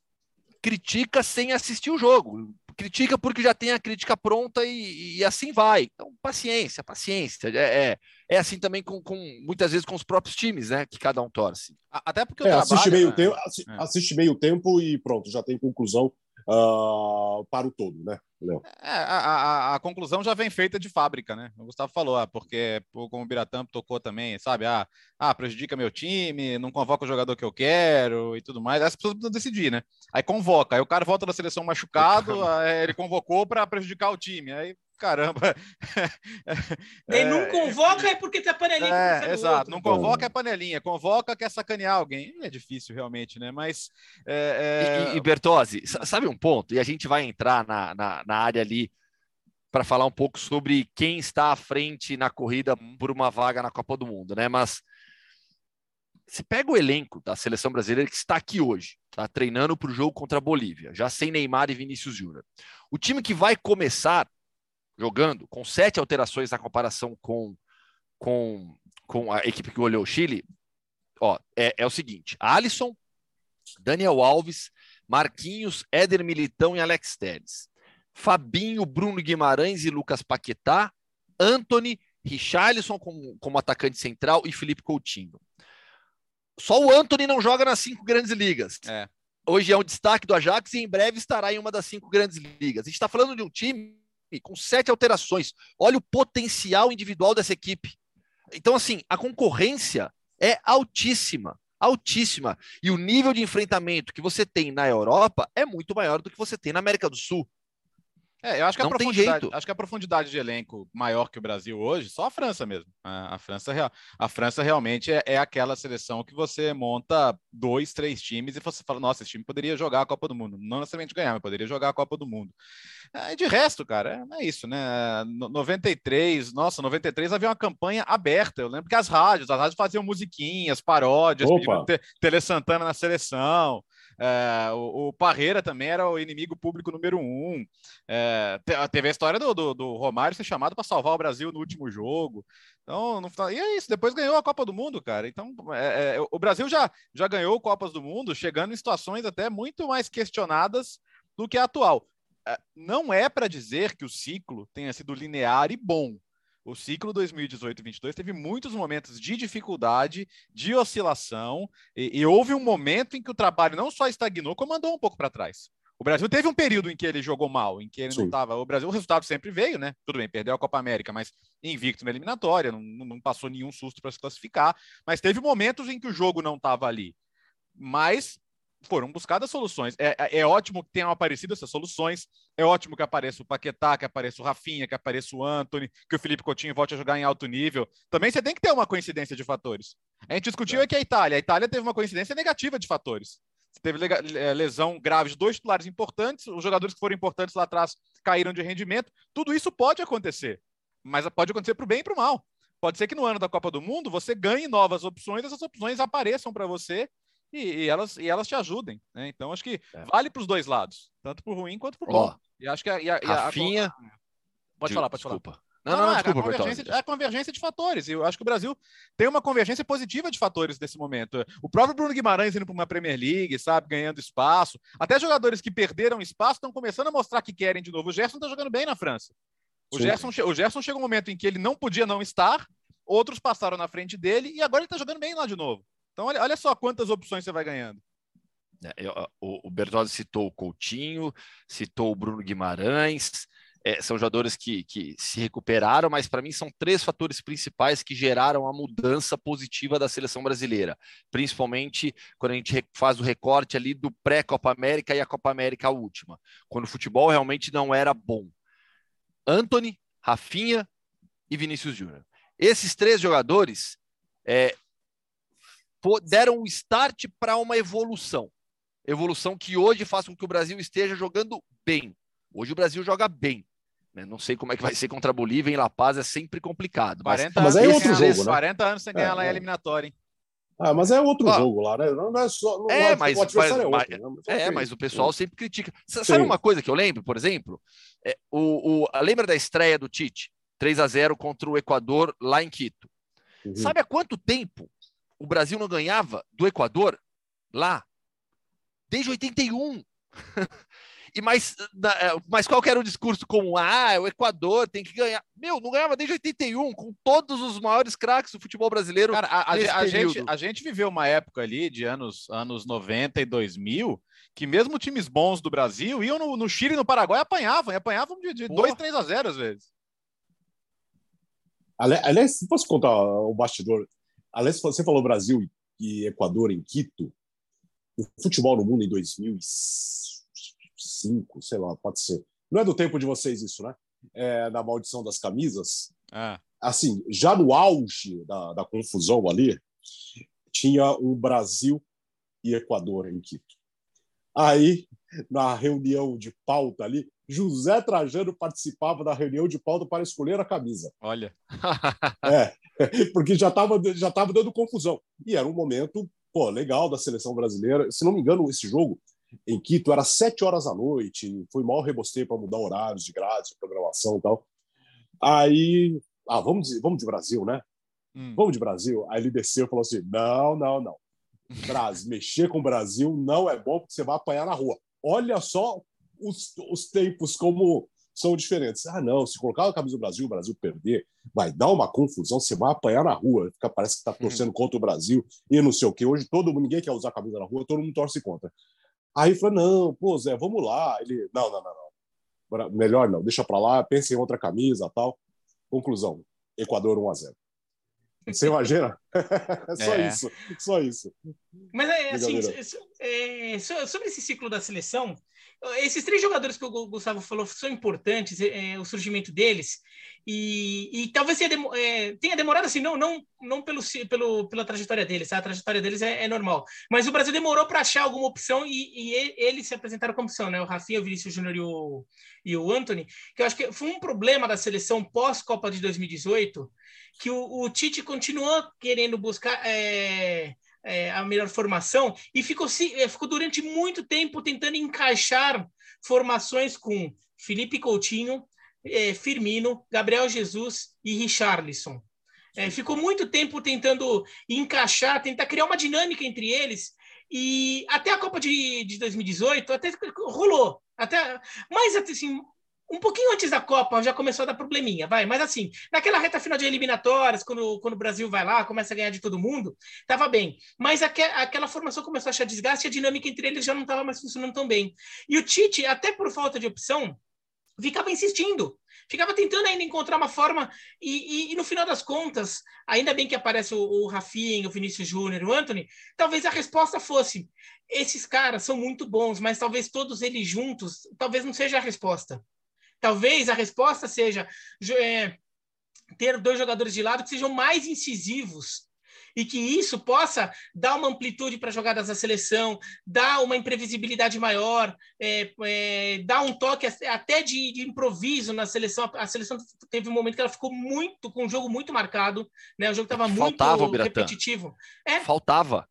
critica sem assistir o jogo. Critica porque já tem a crítica pronta e, e assim vai. Então, paciência, paciência. É, é, é assim também com, com, muitas vezes com os próprios times, né? Que cada um torce. Até porque o é, trabalho, assiste meio né? tempo, é. assiste meio tempo e pronto, já tem conclusão uh, para o todo, né, Léo? É, a, a, a, conclusão já vem feita de fábrica, né? O Gustavo falou, ah, porque como o Biratã tocou também, sabe? Ah, ah, prejudica meu time, não convoca o jogador que eu quero e tudo mais. As pessoas precisam decidir, né? Aí convoca, aí o cara volta da seleção machucado, ele convocou para prejudicar o time. Aí caramba. é, não convoca é porque tá panelinha. É, exato, não convoca é panelinha, convoca quer sacanear alguém. É difícil realmente, né? Mas. É, é... E, e Bertozzi, sabe um ponto? E a gente vai entrar na, na, na área ali para falar um pouco sobre quem está à frente na corrida por uma vaga na Copa do Mundo, né? Mas você pega o elenco da seleção brasileira que está aqui hoje, tá treinando para o jogo contra a Bolívia, já sem Neymar e Vinícius Júnior. O time que vai começar jogando, com sete alterações na comparação com, com, com a equipe que olhou o Chile, ó, é, é o seguinte: Alisson, Daniel Alves, Marquinhos, Éder Militão e Alex Telles. Fabinho, Bruno Guimarães e Lucas Paquetá, Anthony, Richarlison como, como atacante central e Felipe Coutinho. Só o Anthony não joga nas cinco grandes ligas. É. Hoje é um destaque do Ajax e em breve estará em uma das cinco grandes ligas. A gente está falando de um time com sete alterações. Olha o potencial individual dessa equipe. Então, assim, a concorrência é altíssima, altíssima. E o nível de enfrentamento que você tem na Europa é muito maior do que você tem na América do Sul. É, eu acho que, não a profundidade, acho que a profundidade de elenco maior que o Brasil hoje, só a França mesmo. A, a França, a França realmente é, é, aquela seleção que você monta dois, três times e você fala, nossa, esse time poderia jogar a Copa do Mundo. Não necessariamente ganhar, mas poderia jogar a Copa do Mundo. É, de resto, cara, é, é isso, né? No, 93, nossa, 93 havia uma campanha aberta. Eu lembro que as rádios, as rádios faziam musiquinhas, paródias, te, Tele Santana na seleção. É, o, o, Parreira também era o inimigo público número um. É, teve a história do, do, do Romário ser chamado para salvar o Brasil no último jogo. Então, não, e é isso. Depois ganhou a Copa do Mundo, cara. Então, é, é, o Brasil já, já ganhou Copas do Mundo, chegando em situações até muito mais questionadas do que a atual. É, não é para dizer que o ciclo tenha sido linear e bom. O ciclo 2018-22 teve muitos momentos de dificuldade, de oscilação, e, e, houve um momento em que o trabalho não só estagnou, como andou um pouco para trás. O Brasil teve um período em que ele jogou mal, em que ele Sim. não estava. O Brasil, o resultado sempre veio, né? Tudo bem, perdeu a Copa América, mas invicto na eliminatória, não, não passou nenhum susto para se classificar. Mas teve momentos em que o jogo não estava ali. Mas foram buscadas soluções. É, é, é, ótimo que tenham aparecido essas soluções. É ótimo que apareça o Paquetá, que apareça o Rafinha, que apareça o Anthony, que o Felipe Coutinho volte a jogar em alto nível. Também você tem que ter uma coincidência de fatores. A gente discutiu é. aqui a Itália. A Itália teve uma coincidência negativa de fatores. Você teve é, lesão grave de dois titulares importantes, os jogadores que foram importantes lá atrás caíram de rendimento. Tudo isso pode acontecer, mas pode acontecer para o bem e para o mal. Pode ser que no ano da Copa do Mundo você ganhe novas opções, essas opções apareçam para você e, e, elas, e elas te ajudem. Né? Então, acho que é. vale para os dois lados, tanto para o ruim quanto para o bom. E acho que a, a, Rafinha... a, Pode de, falar, pode desculpa. falar. Não, não, não, é, desculpa, a convergência, é a convergência de fatores. Eu acho que o Brasil tem uma convergência positiva de fatores nesse momento. O próprio Bruno Guimarães indo para uma Premier League, sabe, ganhando espaço. Até jogadores que perderam espaço estão começando a mostrar que querem de novo. O Gerson está jogando bem na França. O Gerson, o Gerson chegou um momento em que ele não podia não estar, outros passaram na frente dele e agora ele está jogando bem lá de novo. Então, olha, olha só quantas opções você vai ganhando. É, o, Bertozzi citou o Coutinho, citou o Bruno Guimarães, é, são jogadores que, que se recuperaram, mas para mim são três fatores principais que geraram a mudança positiva da seleção brasileira, principalmente quando a gente faz o recorte ali do pré-Copa América e a Copa América última, quando o futebol realmente não era bom. Anthony, Rafinha e Vinícius Júnior. Esses três jogadores é, deram um start para uma evolução. Evolução que hoje faz com que o Brasil esteja jogando bem. Hoje o Brasil joga bem. Né? Não sei como é que vai ser contra a Bolívia em La Paz, é sempre complicado. Mas, 40 mas é outro jogo, né? 40 anos sem ganhar é, lá é. eliminatória, hein? Ah, mas é outro ah, jogo lá, né? Não é só. Não é, mas, mas, é, outro, mas, né? mas, é, mas o pessoal sempre critica. Sabe Sim. uma coisa que eu lembro, por exemplo? É, o, o, lembra da estreia do Tite? 3 a 0 contra o Equador lá em Quito. Uhum. Sabe há quanto tempo o Brasil não ganhava do Equador lá? Desde 81. E mas, é, mas qual era o discurso como ah, o Equador tem que ganhar? Meu, não ganhava desde 81, com todos os maiores craques do futebol brasileiro. Cara, a, a, a gente, a gente viveu uma época ali de anos, anos 90 e 2000 que mesmo times bons do Brasil iam no, no Chile e no Paraguai apanhavam, e apanhavam de, de 2, 3 a 0 às vezes. Aliás, posso contar o bastidor, aliás, você falou Brasil e Equador em Quito, o futebol no mundo em 2006 cinco, sei lá, pode ser. Não é do tempo de vocês isso, né? É, da maldição das camisas. Ah. Assim, já no auge da, da confusão ali, tinha o Brasil e Equador em Quito. Aí, na reunião de pauta ali, José Trajano participava da reunião de pauta para escolher a camisa. Olha. é, porque já estava já tava dando confusão. E era um momento pô, legal da seleção brasileira. Se não me engano, esse jogo em Quito, era sete horas da noite, foi mal rebostei para mudar horários de grade, programação e tal. Aí, ah, vamos de, vamos de Brasil, né? Hum. Vamos de Brasil. Aí ele desceu e falou assim: não, não, não. Brasil, mexer com o Brasil não é bom porque você vai apanhar na rua. Olha só os, os tempos como são diferentes. Ah, não, se colocar a camisa do Brasil, o Brasil perder, vai dar uma confusão, você vai apanhar na rua, fica, parece que está torcendo hum. contra o Brasil e não sei o que. Hoje todo mundo, ninguém quer usar a camisa na rua, todo mundo torce contra. Aí falou: não, pô, Zé, vamos lá. Ele, não, não, não, não. Melhor não, deixa para lá, pense em outra camisa tal. Conclusão: Equador 1 a 0 Você imagina? é só é. isso, só isso. Mas é assim, é, sobre esse ciclo da seleção, esses três jogadores que o Gustavo falou são importantes, é, o surgimento deles, e, e talvez tenha, é, demorado assim, não, não, não pelo, pelo, pela trajetória deles, tá? a trajetória deles é, é normal, mas o Brasil demorou para achar alguma opção e, e, eles se apresentaram como opção, né? o Rafinha, o Vinícius Júnior e o, e o Anthony, que eu acho que foi um problema da seleção pós-Copa de 2018, que o, o Tite continuou querendo buscar é, é, a melhor formação e ficou, é, ficou durante muito tempo tentando encaixar formações com Felipe Coutinho, é, Firmino, Gabriel Jesus e Richarlison. É, ficou muito tempo tentando encaixar, tentar criar uma dinâmica entre eles e até a Copa de, de 2018 até rolou. Até, mas assim, um pouquinho antes da Copa já começou a dar probleminha, vai. Mas assim, naquela reta final de eliminatórias, quando, quando o Brasil vai lá, começa a ganhar de todo mundo, tava bem. Mas aqu aquela formação começou a achar desgaste e a dinâmica entre eles já não estava mais funcionando tão bem. E o Tite, até por falta de opção, ficava insistindo. Ficava tentando ainda encontrar uma forma, e, e, e no final das contas, ainda bem que aparece o, o Rafinha, o Vinícius Júnior, o Anthony, talvez a resposta fosse: esses caras são muito bons, mas talvez todos eles juntos, talvez não seja a resposta. Talvez a resposta seja é, ter dois jogadores de lado que sejam mais incisivos e que isso possa dar uma amplitude para jogadas da seleção, dar uma imprevisibilidade maior, é, é, dar um toque até de, de, improviso na seleção. A seleção teve um momento que ela ficou muito com um jogo muito marcado, né? O jogo estava muito repetitivo. É. Faltava.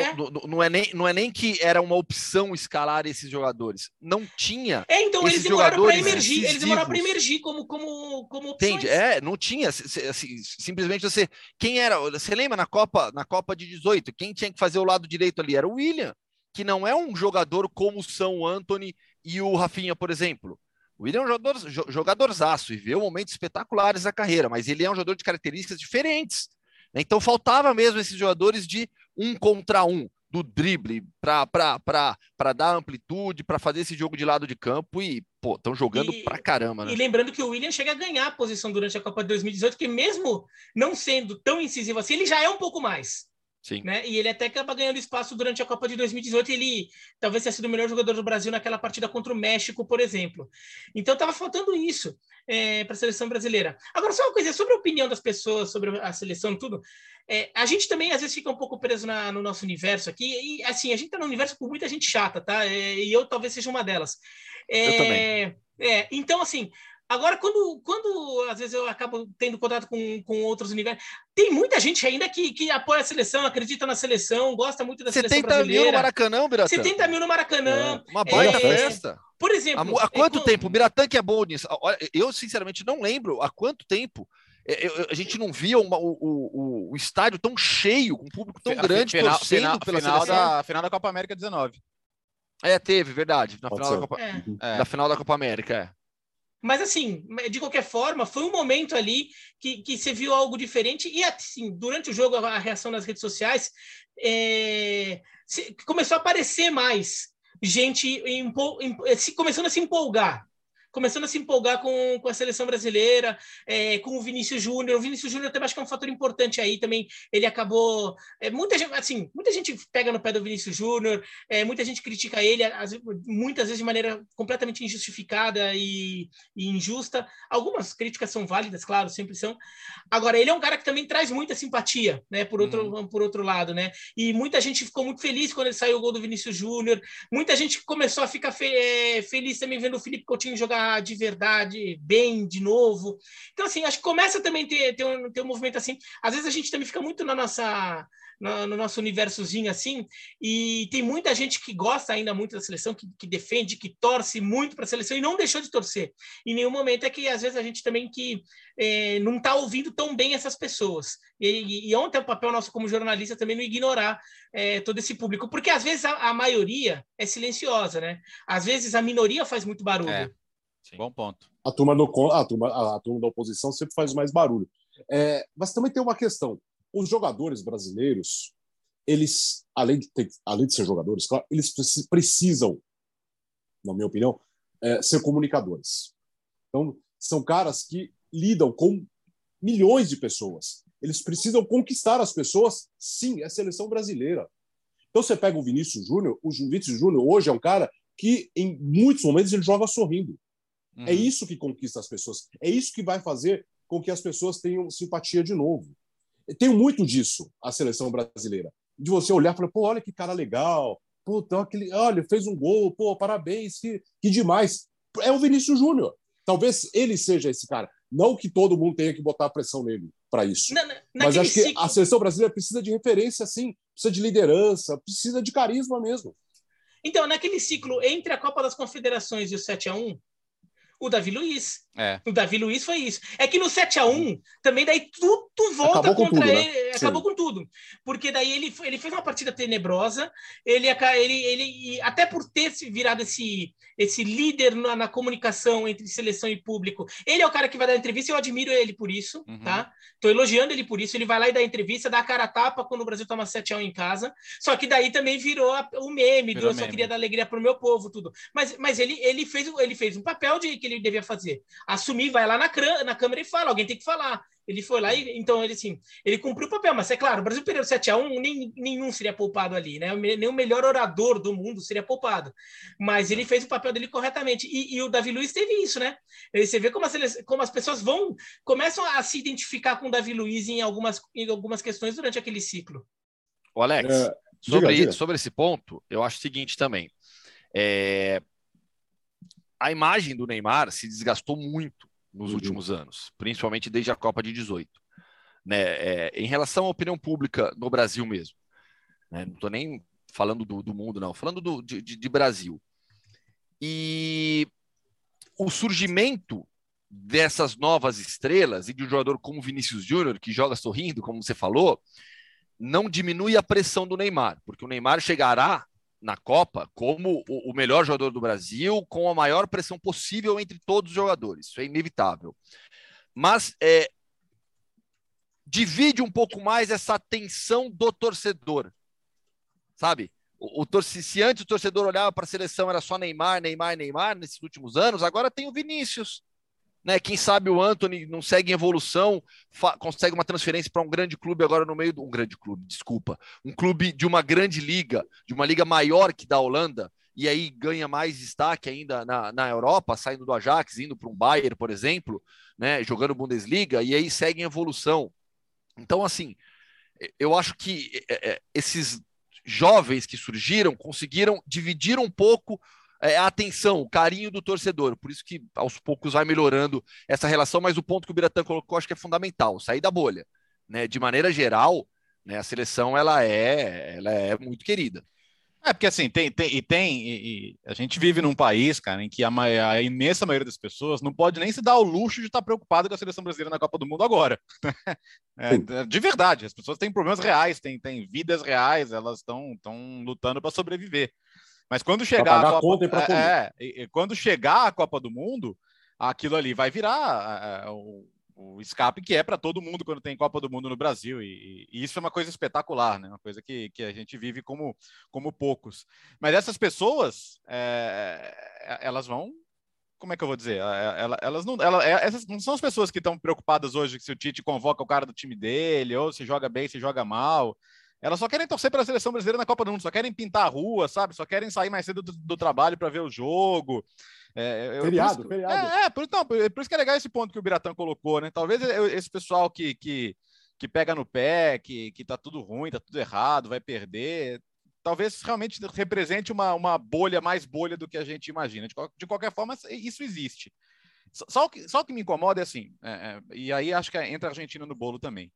É. Não, é nem, não é nem que era uma opção escalar esses jogadores. Não tinha. É, então eles demoraram para emergir. Eles demoraram para emergir como, como, como opções. Entende? É, não tinha. Assim, simplesmente você. Quem era. Você lembra na Copa, na Copa de 18? Quem tinha que fazer o lado direito ali era o William, que não é um jogador como são o Anthony e o Rafinha, por exemplo. O William é um jogador, jogadorzaço e vê momentos espetaculares da carreira, mas ele é um jogador de características diferentes. Então faltava mesmo esses jogadores de um contra um, do drible, para dar amplitude, para fazer esse jogo de lado de campo e, pô, estão jogando e, pra caramba, né? E lembrando que o William chega a ganhar a posição durante a Copa de 2018, que mesmo não sendo tão incisivo assim, ele já é um pouco mais. Sim. Né? E ele até acaba ganhando espaço durante a Copa de 2018. Ele talvez tenha sido o melhor jogador do Brasil naquela partida contra o México, por exemplo. Então estava faltando isso é, para a seleção brasileira. Agora, só uma coisa, sobre a opinião das pessoas sobre a seleção tudo. É, a gente também às vezes fica um pouco preso na, no nosso universo aqui. E assim, a gente está no universo com muita gente chata, tá? É, e eu talvez seja uma delas. É, eu também. É, então, assim, Agora, quando, quando às vezes eu acabo tendo contato com, com outros universos, tem muita gente ainda que, que apoia a seleção, acredita na seleção, gosta muito da seleção brasileira. 70 mil no Maracanã, Biratã. 70 mil no Maracanã. É, uma baita é, festa. Por exemplo... Há, há quanto é, tempo? O Biratã que é bom nisso. Eu, sinceramente, não lembro há quanto tempo é, a gente não via uma, o, o, o, estádio tão cheio, com um público tão grande, final, torcendo final, pela final seleção. Da, final da Copa América 19. É, teve, verdade. Na final, da Copa, é. na final da Copa América, é. Mas, assim, de qualquer forma, foi um momento ali que, que você viu algo diferente. E, assim, durante o jogo, a reação nas redes sociais é, começou a aparecer mais gente em, começando a se empolgar começando a se empolgar com, com a seleção brasileira, é, com o Vinícius Júnior. O Vinícius Júnior também acho que é um fator importante aí também. Ele acabou. É, muita gente, assim, muita gente pega no pé do Vinícius Júnior, é, muita gente critica ele, as, muitas vezes de maneira completamente injustificada e, e, injusta. Algumas críticas são válidas, claro, sempre são. Agora, ele é um cara que também traz muita simpatia, né? Por outro, uhum. por outro lado, né? E muita gente ficou muito feliz quando ele saiu o gol do Vinícius Júnior. Muita gente começou a ficar fe é, feliz também vendo o Felipe Coutinho jogar de verdade bem de novo. Então, assim, acho que começa também a ter, ter, um, ter um movimento assim. Às vezes a gente também fica muito na nossa no, no, nosso universozinho assim, e tem muita gente que gosta ainda muito da seleção, que, que defende, que torce muito para a seleção e não deixou de torcer. Em nenhum momento é que às vezes a gente também que é, não está ouvindo tão bem essas pessoas. E, e, ontem é o papel nosso como jornalista também não ignorar é, todo esse público, porque às vezes a, a, maioria é silenciosa, né? Às vezes a minoria faz muito barulho. É. Sim. Bom ponto. A turma, do, a, turma, a turma da oposição sempre faz mais barulho. É, mas também tem uma questão. Os jogadores brasileiros, eles, além de, ter, além de ser jogadores, claro, eles precisam, na minha opinião, é, ser comunicadores. Então, são caras que lidam com milhões de pessoas. Eles precisam conquistar as pessoas. Sim, é a seleção brasileira. Então, você pega o Vinícius Júnior. O Vinícius Júnior hoje é um cara que, em muitos momentos, ele joga sorrindo. É uhum. É isso que conquista as pessoas. É isso que vai fazer com que as pessoas tenham simpatia de novo. Tem muito disso a seleção brasileira. De você olhar e falar, pô, olha que cara legal. Pô, então aquele, olha, fez um gol, pô, parabéns, que, que demais. É o Vinícius Júnior. Talvez ele seja esse cara. Não que todo mundo tenha que botar pressão nele para isso. Na, na, Mas acho que ciclo... a seleção brasileira precisa de referência, sim. Precisa de liderança, precisa de carisma mesmo. Então, naquele ciclo entre a Copa das Confederações e o 7 a 1 o Davi Luiz. É. O Davi Luiz foi isso. É que no 7 a 1 também daí tudo volta acabou contra tudo, né? ele. Né? Acabou Sim. com tudo. Porque daí ele, ele fez uma partida tenebrosa. Ele, ele, ele até por ter virado esse, esse líder na, na, comunicação entre seleção e público, ele é o cara que vai dar entrevista. Eu admiro ele por isso, uhum. tá? Tô elogiando ele por isso. Ele vai lá e dá entrevista, dá a cara a tapa quando o Brasil toma 7 a 1 em casa. Só que daí também virou o meme, virou do, eu só queria dar alegria pro meu povo, tudo. Mas, mas ele, ele, fez, ele fez um papel de que ele devia fazer. Assumir, vai lá na, na câmera e fala, alguém tem que falar. Ele foi lá e então ele assim, ele cumpriu o papel, mas é claro, o Brasil perdeu 7 a 1, nem, nenhum seria poupado ali, né? Nem o melhor orador do mundo seria poupado. Mas ele fez o papel dele corretamente. E, e o Davi Luiz teve isso, né? Você vê como as, como as pessoas vão começam a se identificar com o Davi Luiz em algumas em algumas questões durante aquele ciclo. O Alex, é, sobre, diga, diga. sobre esse ponto, eu acho o seguinte também. É, a imagem do Neymar se desgastou muito nos uhum. últimos anos, principalmente desde a Copa de 18. Né? É, em relação à opinião pública no Brasil mesmo, né? não estou nem falando do, do, mundo, não, falando do, de, de Brasil. E o surgimento dessas novas estrelas e de um jogador como Vinícius Júnior, que joga sorrindo, como você falou, não diminui a pressão do Neymar, porque o Neymar chegará na Copa como o, o melhor jogador do Brasil, com a maior pressão possível entre todos os jogadores. Isso é inevitável. Mas é, divide um pouco mais essa tensão do torcedor, sabe? O, o se antes o torcedor olhava para a seleção era só Neymar, Neymar, Neymar nesses últimos anos, agora tem o Vinícius, né? Quem sabe o Anthony não segue em evolução, consegue uma transferência para um grande clube agora no meio de um grande clube, desculpa, um clube de uma grande liga, de uma liga maior que da Holanda, e aí ganha mais destaque ainda na, na Europa, saindo do Ajax, indo para um Bayern, por exemplo, né? Jogando Bundesliga, e aí segue em evolução. Então, assim, eu acho que esses jovens que surgiram conseguiram dividir um pouco é, a atenção, o carinho do torcedor. Por isso que aos poucos vai melhorando essa relação, mas o ponto que o Biratã colocou acho que é fundamental, sair da bolha. Né? De maneira geral, né, a seleção ela é, ela é muito querida. É, porque assim, tem, tem, e tem, e, e a gente vive num país, cara, em que a, a, imensa maioria das pessoas não pode nem se dar o luxo de estar preocupado com a seleção brasileira na Copa do Mundo agora. É, de verdade, as pessoas têm problemas reais, têm, têm vidas reais, elas estão lutando para sobreviver. Mas quando chegar a Copa, é, é, quando chegar a Copa do Mundo, aquilo ali vai virar o, o escape que é para todo mundo quando tem Copa do Mundo no Brasil. E, e, isso é uma coisa espetacular, né? Uma coisa que, que a gente vive como, como poucos. Mas essas pessoas, é, elas vão. Como é que eu vou dizer? Elas não, elas, essas não são as pessoas que estão preocupadas hoje se o Tite convoca o cara do time dele, ou se joga bem, se joga mal. Elas só querem torcer pela seleção brasileira na Copa do Mundo, só querem pintar a rua, sabe? Só querem sair mais cedo do, do trabalho para ver o jogo. É, feriado, por feriado. É, é por, não, por, por, isso que é legal esse ponto que o Biratã colocou, né? Talvez esse pessoal que, que, que pega no pé, que, que tá tudo ruim, tá tudo errado, vai perder, talvez realmente represente uma, uma bolha mais bolha do que a gente imagina. De, de qualquer forma, isso existe. Só o que, só o que me incomoda é assim, é, é, e aí acho que entra a Argentina no bolo também.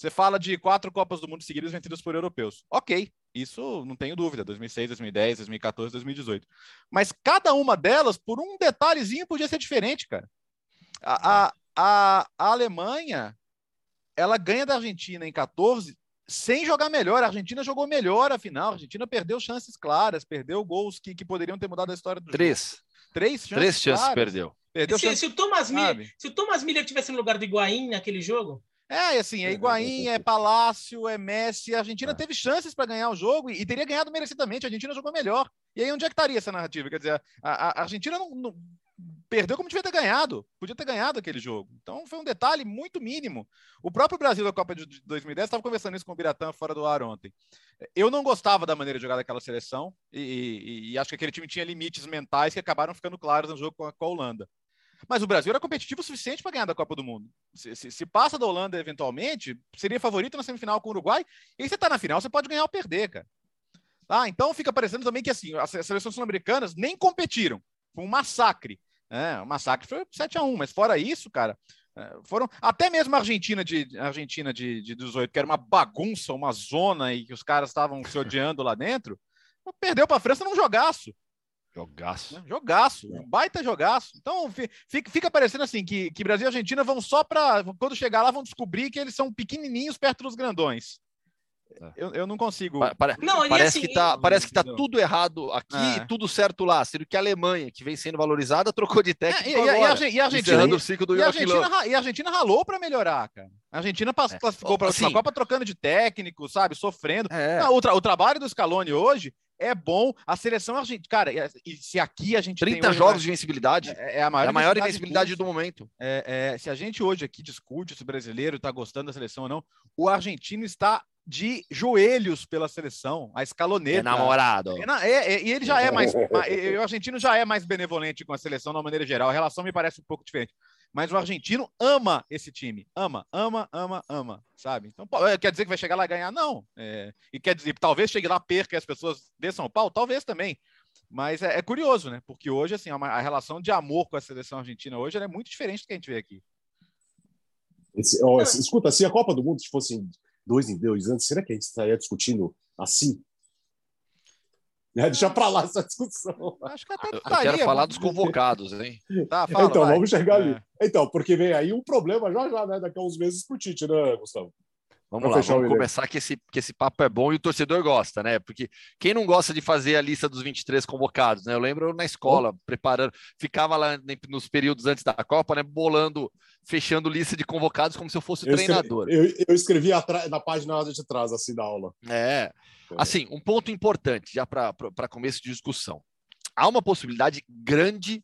Você fala de quatro Copas do Mundo seguidas vencidas por europeus. Ok, isso não tenho dúvida. 2006, 2010, 2014, 2018. Mas cada uma delas, por um detalhezinho, podia ser diferente, cara. A, a, a, a Alemanha, ela ganha da Argentina em 14 sem jogar melhor. A Argentina jogou melhor a final. A Argentina perdeu chances claras, perdeu gols que, que poderiam ter mudado a história do Três. jogo. Três chances. Três chances perdeu. perdeu se, chances, se, o Thomas Miller, se o Thomas Miller tivesse no lugar do Higuaín naquele jogo, é, assim, é Higuaín, é Palácio, é Messi. A Argentina é. teve chances para ganhar o jogo e, e, teria ganhado merecidamente. A Argentina jogou melhor. E aí, onde é que estaria essa narrativa? Quer dizer, a, a Argentina não, não, perdeu como devia ter ganhado. Podia ter ganhado aquele jogo. Então, foi um detalhe muito mínimo. O próprio Brasil da Copa de 2010 estava conversando isso com o Biratã fora do ar ontem. Eu não gostava da maneira de jogar daquela seleção e, e, e acho que aquele time tinha limites mentais que acabaram ficando claros no jogo com a, com a Holanda. Mas o Brasil era competitivo o suficiente para ganhar da Copa do Mundo. Se, se, se, passa da Holanda eventualmente, seria favorito na semifinal com o Uruguai. E você está na final, você pode ganhar ou perder, cara. Ah, então fica parecendo também que assim, as seleções sul-americanas nem competiram. Foi um massacre. É, o massacre foi 7 a 1 mas fora isso, cara, é, foram até mesmo a Argentina de Argentina de, de 18, que era uma bagunça, uma zona e que os caras estavam se odiando lá dentro, perdeu para a França num jogaço. Jogaço. Né? Jogaço, é. baita jogaço. Então fica, fica parecendo assim que, que Brasil e Argentina vão só para. Quando chegar lá, vão descobrir que eles são pequenininhos perto dos grandões. É. Eu, eu não consigo. Para, não, parece, assim, que tá, parece que tá tudo errado aqui é. e tudo certo lá. Sendo que a Alemanha, que vem sendo valorizada, trocou de técnico. É, e, agora, e, a, e, a, Argentina, o ciclo do e, a Argentina, e a Argentina ralou para melhorar, cara. A Argentina passou, é. classificou para a última assim, Copa trocando de técnico, sabe? Sofrendo. É. Não, o, tra o trabalho do Scaloni hoje é bom. A seleção argentina. Cara, e se aqui a gente 30 tem jogos de invencibilidade. É, é, a maior, é a maior invencibilidade do momento. É, é, se a gente hoje aqui discute se o brasileiro está gostando da seleção ou não, o argentino está de joelhos pela seleção, a escaloneta. É namorado. É, é, e ele já é mais. o argentino já é mais benevolente com a seleção de uma maneira geral. A relação me parece um pouco diferente. Mas o argentino ama esse time. Ama, ama, ama, ama, sabe? Então, é, quer dizer que vai chegar lá e ganhar? Não. É, e quer dizer, talvez chegue lá, perca as pessoas de São Paulo? Talvez também. Mas é, é curioso, né? Porque hoje, assim, a, a, relação de amor com a seleção argentina hoje é muito diferente do que a gente vê aqui. Esse, ó, escuta, se a Copa do Mundo fosse dois em dois anos, será que a gente estaria discutindo assim? É, deixa para lá essa discussão. Acho que até eu, eu quero falar dos convocados, hein? Tá, fala, então, vai. vamos chegar ali. É. Então, porque vem aí um problema já já, né? Daqui a uns meses pro Tite, né, Gustavo? Vamos pra lá, vamos começar que esse, que esse papo é bom e o torcedor gosta, né? Porque quem não gosta de fazer a lista dos 23 convocados, né? Eu lembro na escola, preparando, ficava lá nos períodos antes da Copa, né? Bolando, fechando lista de convocados como se eu fosse eu treinador. Escrevi, eu, eu escrevi na página de trás, assim, da aula. É. Assim, um ponto importante, já para começo de discussão. Há uma possibilidade grande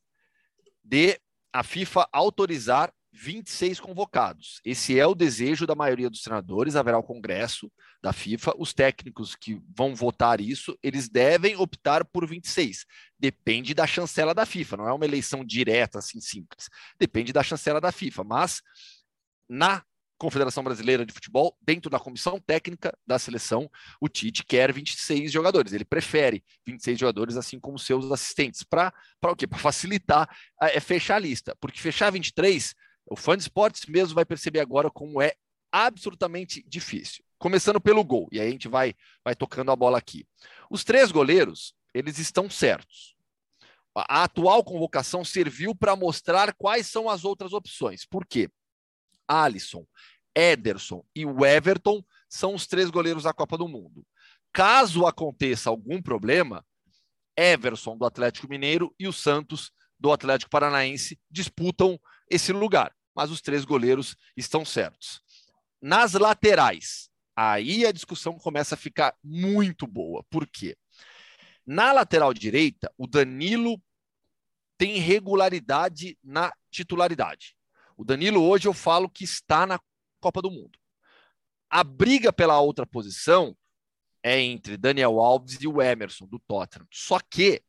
de a FIFA autorizar 26 convocados. Esse é o desejo da maioria dos senadores. Haverá o Congresso da FIFA. Os técnicos que vão votar isso, eles devem optar por 26. Depende da chancela da FIFA. Não é uma eleição direta, assim, simples. Depende da chancela da FIFA. Mas na Confederação Brasileira de Futebol, dentro da comissão técnica da seleção, o Tite quer 26 jogadores. Ele prefere 26 jogadores, assim como seus assistentes. Para o quê? Para facilitar é, fechar a lista. Porque fechar 23 o fã de esportes mesmo vai perceber agora como é absolutamente difícil. Começando pelo gol, e aí a gente vai, vai tocando a bola aqui. Os três goleiros, eles estão certos. A atual convocação serviu para mostrar quais são as outras opções. Por quê? Alisson, Ederson e o Everton são os três goleiros da Copa do Mundo. Caso aconteça algum problema, Everson do Atlético Mineiro e o Santos do Atlético Paranaense disputam esse lugar mas os três goleiros estão certos. Nas laterais, aí a discussão começa a ficar muito boa. Por quê? Na lateral direita, o Danilo tem regularidade na titularidade. O Danilo hoje eu falo que está na Copa do Mundo. A briga pela outra posição é entre Daniel Alves e o Emerson do Tottenham. Só que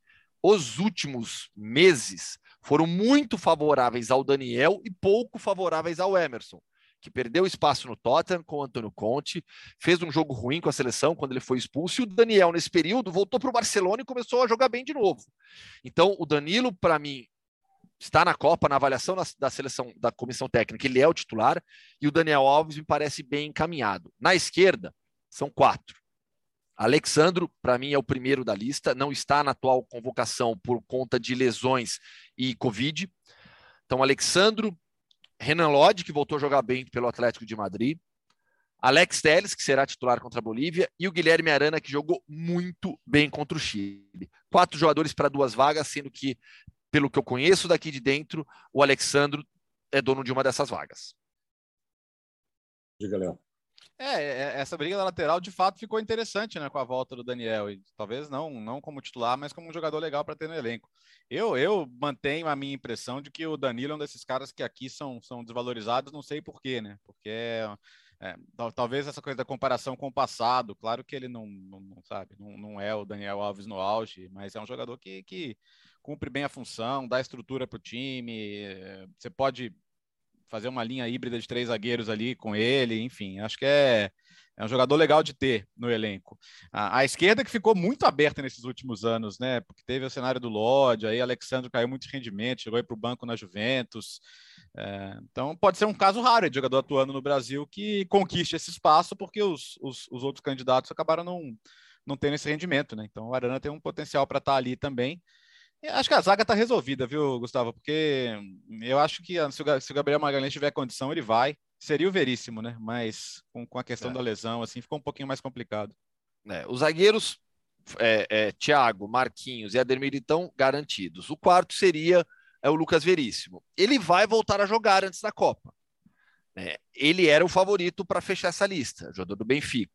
os últimos meses foram muito favoráveis ao Daniel e pouco favoráveis ao Emerson, que perdeu espaço no Tottenham com o Antônio Conte, fez um jogo ruim com a seleção quando ele foi expulso, e o Daniel, nesse período, voltou para o Barcelona e começou a jogar bem de novo. Então, o Danilo, para mim, está na Copa, na avaliação da, da, seleção da comissão técnica, ele é o titular, e o Daniel Alves me parece bem encaminhado. Na esquerda, são quatro. Alexandro, para mim, é o primeiro da lista, não está na atual convocação por conta de lesões e Covid. Então, Alexandro, Renan Lodge, que voltou a jogar bem pelo Atlético de Madrid, Alex Telles, que será titular contra a Bolívia, e o Guilherme Arana, que jogou muito bem contra o Chile. Quatro jogadores para duas vagas, sendo que, pelo que eu conheço daqui de dentro, o Alexandro é dono de uma dessas vagas. Diga, Léo. É, é, essa briga na lateral de fato ficou interessante, né, com a volta do Daniel. E talvez não, não como titular, mas como um jogador legal para ter no elenco. Eu, eu mantenho a minha impressão de que o Danilo é um desses caras que aqui são, são desvalorizados, não sei porquê, né? Porque é, é, talvez essa coisa da comparação com o passado, claro que ele não, não, não sabe, não, não, é o Daniel Alves no auge, mas é um jogador que, que cumpre bem a função, dá estrutura para o time. É, você pode fazer uma linha híbrida de três zagueiros ali com ele, enfim, acho que é, é um jogador legal de ter no elenco. A, a, esquerda que ficou muito aberta nesses últimos anos, né? Porque teve o cenário do Lodge, aí Alexandre caiu muito de rendimento, chegou aí para o banco na Juventus. É, então pode ser um caso raro de jogador atuando no Brasil que conquiste esse espaço, porque os, os, os outros candidatos acabaram não, não tendo esse rendimento, né? Então o Arana tem um potencial para estar tá ali também. Acho que a zaga está resolvida, viu, Gustavo? Porque eu acho que se o Gabriel Magalhães tiver condição, ele vai. Seria o veríssimo, né? Mas com, com a questão é. da lesão, assim, ficou um pouquinho mais complicado. É, os zagueiros, é, é, Thiago, Marquinhos e Ademir estão garantidos. O quarto seria é o Lucas Veríssimo. Ele vai voltar a jogar antes da Copa. É, ele era o favorito para fechar essa lista, jogador do Benfica.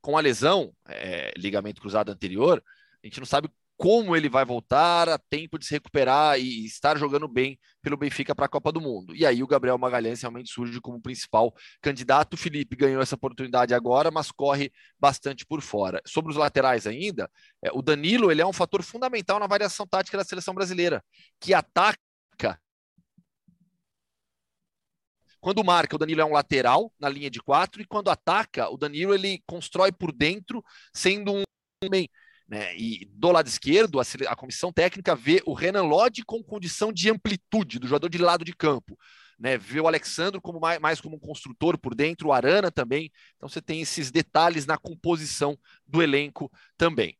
Com a lesão, é, ligamento cruzado anterior, a gente não sabe como ele vai voltar a tempo de se recuperar e estar jogando bem pelo Benfica para a Copa do Mundo. E aí o Gabriel Magalhães realmente surge como principal candidato. O Felipe ganhou essa oportunidade agora, mas corre bastante por fora. Sobre os laterais ainda, é, o Danilo ele é um fator fundamental na variação tática da seleção brasileira, que ataca quando marca, o Danilo é um lateral na linha de quatro, e quando ataca, o Danilo ele constrói por dentro, sendo um né? E do lado esquerdo, a, a comissão técnica vê o Renan Lodge com condição de amplitude do jogador de lado de campo. Né, vê o Alexandre como mais, mais, como um construtor por dentro, o Arana também. Então você tem esses detalhes na composição do elenco também.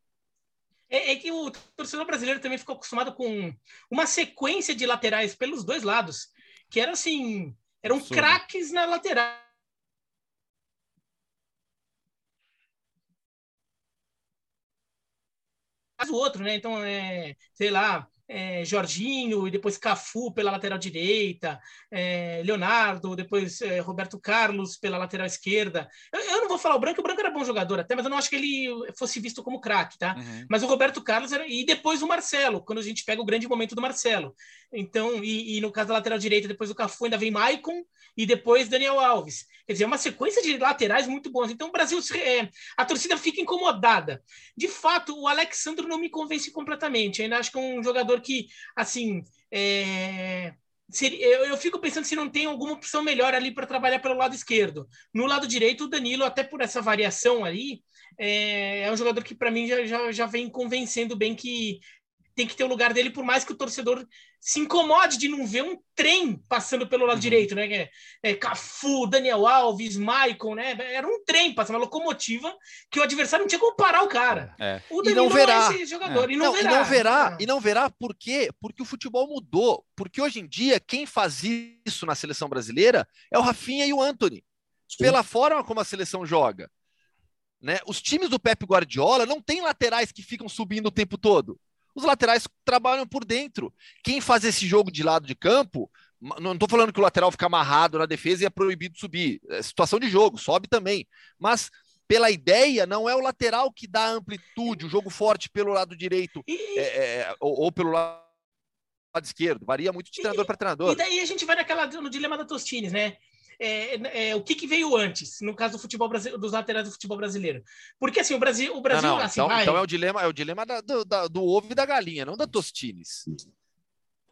É, é, que o torcedor brasileiro também ficou acostumado com uma sequência de laterais pelos dois lados, que eram assim, eram craques na lateral. O outro, né? Então, é, sei lá, é, Jorginho, e depois Cafu pela lateral direita, é, Leonardo, depois é, Roberto Carlos pela lateral esquerda. Eu, eu, não vou falar o Branco, o Branco era bom jogador até, mas eu não acho que ele fosse visto como craque, tá? Uhum. Mas o Roberto Carlos era, e depois o Marcelo, quando a gente pega o grande momento do Marcelo. Então, e, e no caso da lateral direita, depois o Cafu ainda vem Maicon e depois Daniel Alves. Quer dizer, é uma sequência de laterais muito bons. Então, o Brasil, é, a torcida fica incomodada. De fato, o Alexandre não me convence completamente. Eu ainda acho que é um jogador que, assim, é... Seria, eu, eu, fico pensando se não tem alguma opção melhor ali para trabalhar pelo lado esquerdo. No lado direito, o Danilo, até por essa variação ali, é, é um jogador que para mim já, já, já vem convencendo bem que tem que ter o lugar dele, por mais que o torcedor se incomode de não ver um trem passando pelo lado uhum. direito, né? É, é, Cafu, Daniel Alves, Maicon, né? Era um trem, passando uma locomotiva que o adversário não tinha como parar o cara. É. O Danilo e não verá. É esse jogador. É. E, não, não verá. e não verá. E não verá por quê? Porque o futebol mudou. Porque hoje em dia, quem faz isso na seleção brasileira é o Rafinha e o Anthony. Sim. Pela forma como a seleção joga. Né? Os times do Pep Guardiola não têm laterais que ficam subindo o tempo todo. Os laterais trabalham por dentro. Quem faz esse jogo de lado de campo, não estou falando que o lateral fica amarrado na defesa e é proibido subir. É situação de jogo, sobe também. Mas pela ideia, não é o lateral que dá amplitude, o jogo forte pelo lado direito é, é, ou, ou, pelo lado esquerdo. Varia muito de treinador para treinador. E daí a gente vai naquela, no dilema da Tostines, né? É, é, o que, que, veio antes, no caso do futebol brasileiro, dos laterais do futebol brasileiro. Porque assim, o Brasil, o Brasil não, não. Assim, então, vai... então, é o dilema, é o dilema da, do, da, do ovo e da galinha, não da Tostines.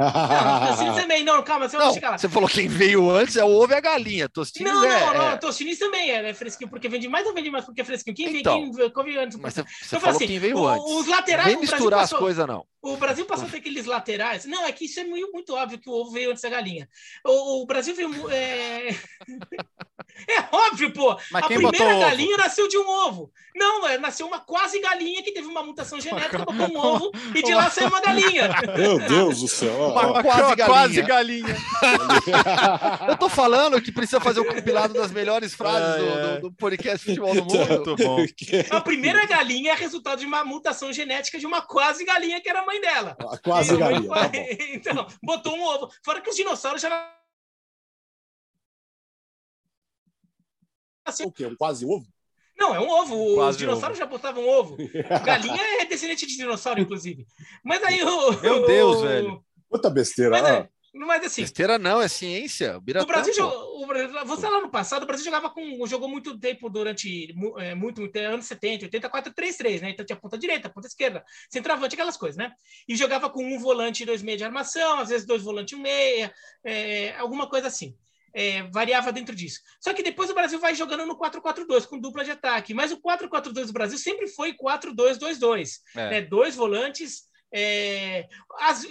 Não, também, não, calma, você não, chegar lá. Você falou quem veio antes é o ovo e a galinha. Tostines não, é. Não, não, é... Tostines também é, né, fresquinho, porque vende mais ou vende mais porque é fresquinho. Quem então, veio, quem antes? Mas você, você então, falou assim, quem veio o, antes. Os laterais. Não vem misturar passou, as coisas, não. O Brasil passou a ter aqueles laterais. Não, é que isso é muito, muito óbvio que o ovo veio antes da galinha. O, o Brasil veio. É... é óbvio, pô. Mas a primeira galinha ovo? nasceu de um ovo. Não, é, nasceu uma quase galinha que teve uma mutação genética, botou um ovo e de lá saiu uma galinha. Meu Deus do céu. Uma quase galinha. Quase galinha. Eu tô falando que precisa fazer o um compilado das melhores frases do, do, do, podcast Futebol do Mundo. Muito bom. A primeira galinha é resultado de uma mutação genética de uma quase galinha que era a mãe dela. A quase galinha. Tá então, botou um ovo. Fora que os dinossauros já. Assim, o quê? Um quase ovo? Não, é um ovo. Quase os dinossauros ovo. já botavam um ovo. Galinha é descendente de dinossauro, inclusive. Mas aí o. Meu Deus, velho. Puta besteira. Mas, ah. Mas assim. Besteira não, é ciência. O, o Brasil jogou, o Brasil, você lá no passado, o Brasil jogava com. jogou muito tempo durante é, muito, muito anos 70, 84, 3-3, né? Então tinha ponta direita, ponta esquerda, centroavante, aquelas coisas, né? E jogava com um volante e dois meias de armação, às vezes dois volantes e um meia, é, alguma coisa assim. É, variava dentro disso. Só que depois o Brasil vai jogando no 4-4-2, com dupla de ataque. Mas o 4-4-2 do Brasil sempre foi 4-2-2-2. É. Né? Dois volantes é, as,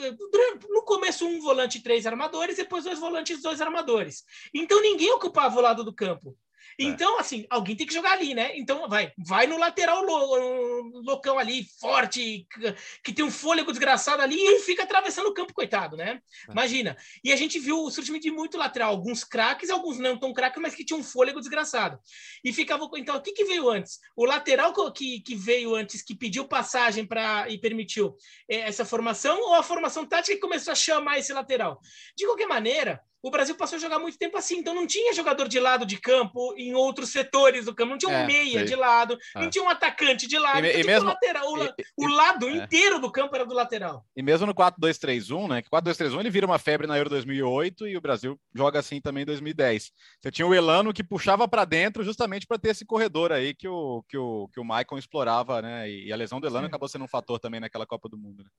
no começo, um volante e três armadores, depois dois volantes e dois armadores. Então ninguém ocupava o lado do campo. É. Então, assim, alguém tem que jogar ali, né? Então, vai, vai no lateral loucão ali, forte, que tem um fôlego desgraçado ali e fica atravessando o campo, coitado, né? É. Imagina. E a gente viu o surgimento de muito lateral, alguns craques, alguns não tão craques, mas que tinham um fôlego desgraçado. E ficava. Então, o que, que veio antes? O lateral que, que veio antes, que pediu passagem para e permitiu é, essa formação, ou a formação tática que começou a chamar esse lateral? De qualquer maneira, o Brasil passou a jogar muito tempo assim, então não tinha jogador de lado de campo em outros setores do campo, não tinha um é, meia sei. de lado, é. não tinha um atacante de lado, e, então, e mesmo, o, lateral, o, e, o lado é. inteiro do campo era do lateral. E mesmo no 4-2-3-1, né, que 4-2-3-1 ele vira uma febre na Euro 2008 e o Brasil joga assim também em 2010. Você tinha o Elano que puxava para dentro justamente para ter esse corredor aí que o, que o, que o Maicon explorava, né, e a lesão do Elano Sim. acabou sendo um fator também naquela Copa do Mundo, né?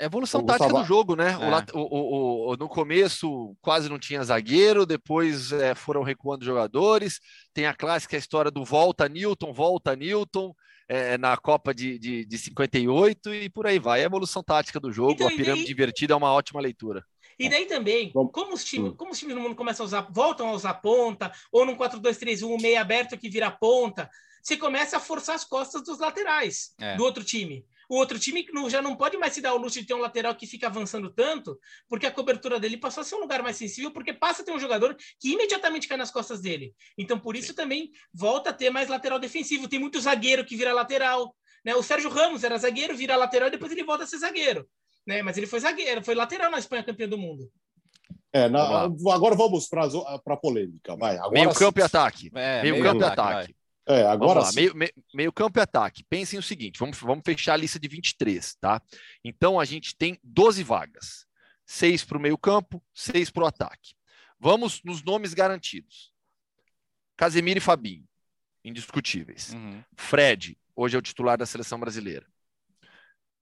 É evolução tática do jogo, né? É. O, o, o, no começo quase não tinha zagueiro, depois é, foram recuando jogadores. Tem a clássica história do volta Newton, volta Newton, é, na Copa de, de, de 58 e por aí vai. É a evolução tática do jogo, então, a pirâmide daí... invertida é uma ótima leitura. E daí também, como os, times, como os times do mundo começam a usar, voltam a usar ponta, ou num 4-2-3-1, meio aberto que vira ponta, você começa a forçar as costas dos laterais é. do outro time. O outro time já não pode mais se dar o luxo de ter um lateral que fica avançando tanto, porque a cobertura dele passou a ser um lugar mais sensível, porque passa a ter um jogador que imediatamente cai nas costas dele. Então, por isso Sim. também volta a ter mais lateral defensivo. Tem muito zagueiro que vira lateral. Né? O Sérgio Ramos era zagueiro, vira lateral e depois ele volta a ser zagueiro. né? Mas ele foi zagueiro, foi lateral na Espanha campeão do mundo. É, na, agora vamos para a polêmica. Vai, agora meio campo e ataque. É, meio, meio campo e ataque. É, agora sim. Meio, meio, meio, campo e ataque. Pensem o seguinte: vamos, vamos fechar a lista de 23, tá? Então a gente tem 12 vagas: seis para o meio campo, seis para o ataque. Vamos nos nomes garantidos: Casemiro e Fabinho, indiscutíveis. Uhum. Fred, hoje é o titular da seleção brasileira.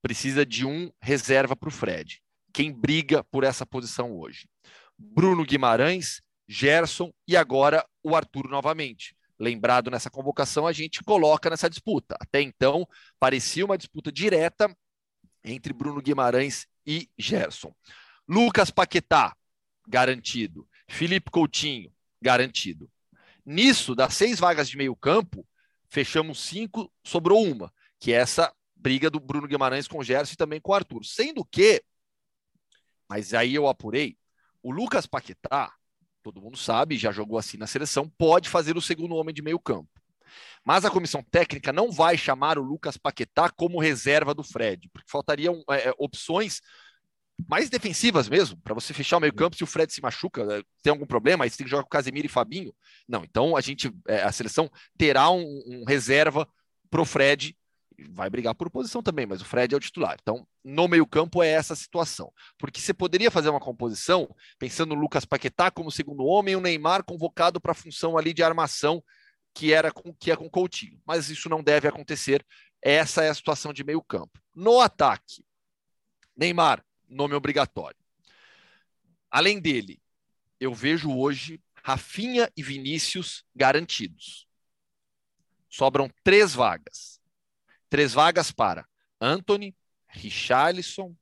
Precisa de um reserva para o Fred. Quem briga por essa posição hoje? Bruno Guimarães, Gerson e agora o Arthur novamente lembrado nessa convocação, a gente coloca nessa disputa. Até então, parecia uma disputa direta entre Bruno Guimarães e Gerson. Lucas Paquetá, garantido. Felipe Coutinho, garantido. Nisso, das seis vagas de meio campo, fechamos cinco, sobrou uma, que é essa briga do Bruno Guimarães com o Gerson e também com o Arthur. Sendo que, mas aí eu apurei, o Lucas Paquetá todo mundo sabe, já jogou assim na seleção, pode fazer o segundo homem de meio campo. Mas a comissão técnica não vai chamar o Lucas Paquetá como reserva do Fred, porque faltariam é, é opções mais defensivas mesmo, para você fechar o meio-campo se o Fred se machuca, é, tem algum problema, aí você tem que jogar com Casemiro e Fabinho. Não, então a gente, é, a seleção terá um, um reserva pro Fred vai brigar por posição também, mas o Fred é o titular. Então, no meio-campo é essa situação. Porque você poderia fazer uma composição pensando no Lucas Paquetá como segundo homem o Neymar convocado para a função ali de armação que era com que é com Coutinho. Mas isso não deve acontecer. Essa é a situação de meio-campo. No ataque, Neymar, nome obrigatório. Além dele, eu vejo hoje Rafinha e Vinícius garantidos. Sobram três vagas. Três vagas para Anthony, Richarlison,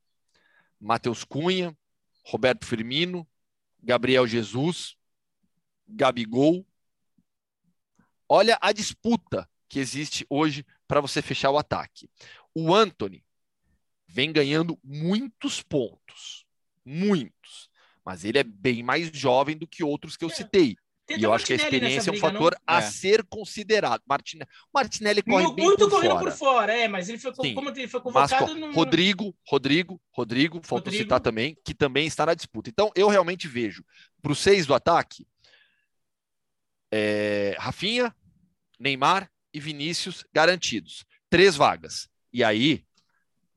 Matheus Cunha, Roberto Firmino, Gabriel Jesus, Gabigol. Olha a disputa que existe hoje para você fechar o ataque. O Anthony vem ganhando muitos pontos, muitos, mas ele é bem mais jovem do que outros que eu é. citei. Tem e eu acho que a experiência é um fator não? a é. ser considerado. Martinelli, Martinelli corre muito, bem muito por correndo por fora, é, mas ele foi Sim. como ele foi convocado. Mas, Rodrigo, Rodrigo, Rodrigo, faltou Rodrigo. citar também, que também está na disputa. Então eu realmente vejo para os seis do ataque, é, Rafinha, Neymar e Vinícius garantidos, três vagas. E aí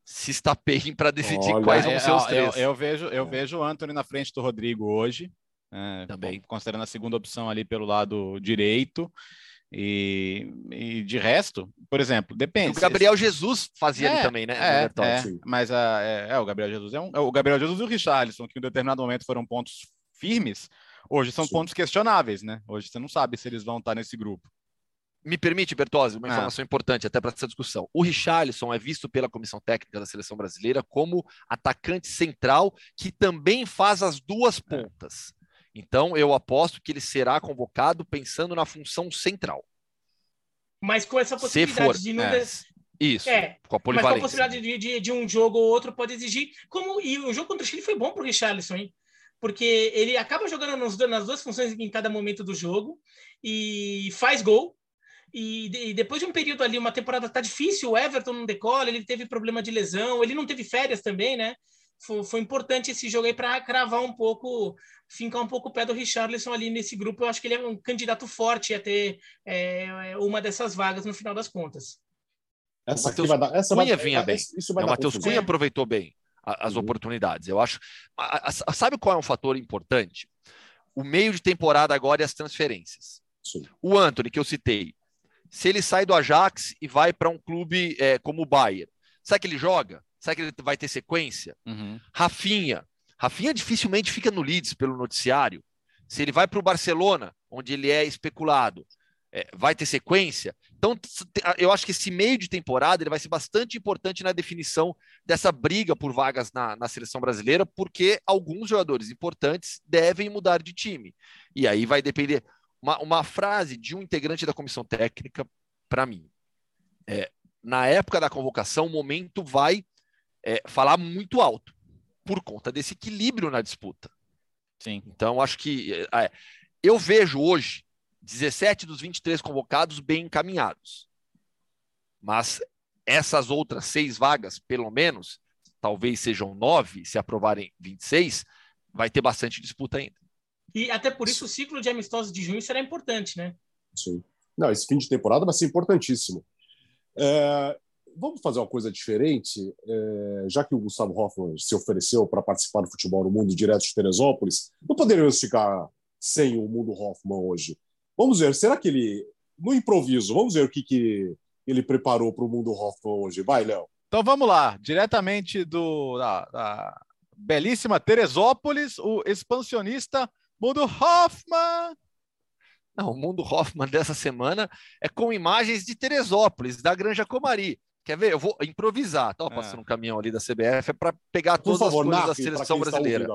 se estapeiem para decidir Olha, quais vão é, ser os três. Eu, eu, vejo, eu vejo o Anthony na frente do Rodrigo hoje. É, Também. Considerando a segunda opção ali pelo lado direito. E, e de resto, por exemplo, depende. O Gabriel Jesus fazia é, ali também, né? É, é mas a, é, é, o Gabriel Jesus é um. É o Gabriel Jesus e o Richarlison, que em um determinado momento foram pontos firmes, hoje são Sim. pontos questionáveis, né? Hoje você não sabe se eles vão estar nesse grupo. Me permite, Bertozzi, uma ah. informação importante até para essa discussão. O Richarlison é visto pela comissão técnica da seleção brasileira como atacante central que também faz as duas pontas. Então, eu aposto que ele será convocado pensando na função central. Mas com essa possibilidade for, de não. É, isso, é, com a polivalência. Mas com a possibilidade de, de, de, um jogo ou outro pode exigir. Como, e o jogo contra o Chile foi bom para o Richarlison, hein? Porque ele acaba jogando nos, nas duas funções em cada momento do jogo e faz gol. E, e, depois de um período ali, uma temporada tá difícil, o Everton não decola, ele teve problema de lesão, ele não teve férias também, né? Foi, foi importante esse jogo aí para cravar um pouco fincar um pouco o pé do Richarlison ali nesse grupo. Eu acho que ele é um candidato forte a ter é, uma dessas vagas no final das contas. Essa Mateus vai dar, essa Cunha vai, vinha bem. Isso vai o Matheus Cunha aproveitou bem as uhum. oportunidades. Eu acho. A, a, sabe qual é um fator importante? O meio de temporada agora e as transferências. Sim. O Anthony, que eu citei, se ele sai do Ajax e vai para um clube é, como o Bayern, sabe que ele joga? Sabe que ele vai ter sequência? Uhum. Rafinha, Rafinha dificilmente fica no Leeds pelo noticiário. Se ele vai para o Barcelona, onde ele é especulado, é, vai ter sequência. Então, eu acho que esse meio de temporada ele vai ser bastante importante na definição dessa briga por vagas na, na seleção brasileira, porque alguns jogadores importantes devem mudar de time. E aí vai depender. Uma, uma frase de um integrante da comissão técnica, para mim, é, na época da convocação, o momento vai é, falar muito alto por conta desse equilíbrio na disputa. Sim. Então, acho que é, eu vejo hoje 17 dos 23 convocados bem encaminhados. Mas essas outras seis vagas, pelo menos, talvez sejam nove, se aprovarem 26, vai ter bastante disputa ainda. E até por isso o ciclo de amistosos de junho será importante, né? Sim. Não, esse fim de temporada vai ser importantíssimo. É, vamos fazer uma coisa diferente, é, já que o Gustavo Hoffmann se ofereceu para participar do futebol no mundo direto de Teresópolis, não poderíamos ficar sem o mundo Hoffman hoje. Vamos ver, será que ele, no improviso, vamos ver o que, que ele preparou para o mundo Hoffman hoje. Vai, Léo. Então vamos lá, diretamente do, da, da belíssima Teresópolis, o expansionista Mundo Hoffman. Não, o Mundo Hoffman dessa semana é com imagens de Teresópolis, da Granja Comari. Quer ver? Eu vou improvisar. Estava é. passando é. um caminhão ali da CBF é para pegar Por todas favor, as coisas da seleção brasileira.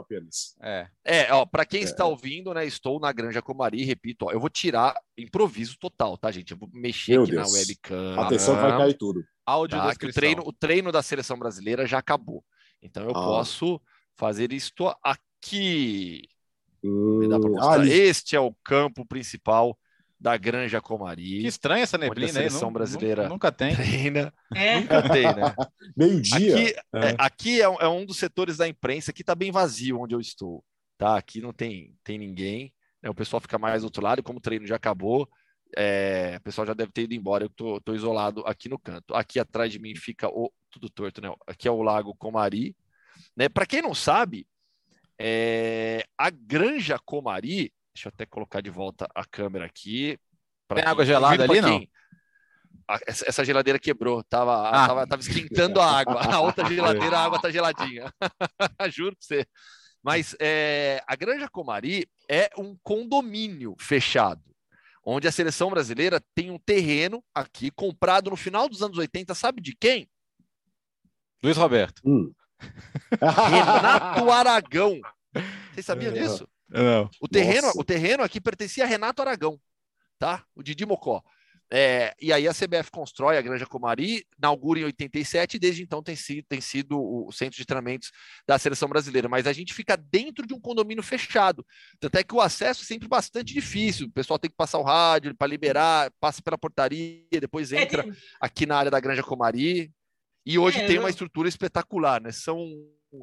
É, é ó, para quem é. está ouvindo, né? Estou na Granja Comari, repito, ó, eu vou tirar improviso total, tá, gente? Eu vou mexer Meu aqui Deus. na webcam. Atenção, vai cair tudo. Áudio tá, o treino, o treino da seleção brasileira já acabou. Então eu ah. posso fazer isto aqui. Hum, ah, este é o campo principal da Granja Comari. Que estranha essa neblina, a seleção brasileira nunca tem. Treina. É. Nunca tem, né? Meio-dia. Aqui, é. É, aqui é, é, um dos setores da imprensa que está bem vazio onde eu estou. Tá? Aqui não tem, tem ninguém. Né? O pessoal fica mais do outro lado, e como o treino já acabou, é, o pessoal já deve ter ido embora. Eu tô, tô, isolado aqui no canto. Aqui atrás de mim fica o. Tudo torto, né? Aqui é o Lago Comari. Né? Para quem não sabe, é, a Granja Comari Deixa eu até colocar de volta a câmera aqui. Tem quem, água gelada ali, não? essa geladeira quebrou, tava, ah. tava, tava esquentando a água. A outra geladeira, a água tá geladinha. Juro pra você. Mas é, a Granja Comari é um condomínio fechado, onde a seleção brasileira tem um terreno aqui comprado no final dos anos 80, sabe de quem? Luiz Roberto. Hum. Renato Aragão. Vocês sabiam é. disso? Não. O terreno, o terreno aqui pertencia a Renato Aragão, tá? O Didi Mocó. É, e aí a CBF constrói a Granja Comari, inaugura em 87 e desde então tem sido, tem sido o centro de treinamentos da seleção brasileira. Mas a gente fica dentro de um condomínio fechado. Tanto é que o acesso é sempre bastante difícil. O pessoal tem que passar o rádio para liberar, passa pela portaria, depois é, entra é, tem... aqui na área da Granja Comari. E hoje é, tem uma estrutura espetacular, né? São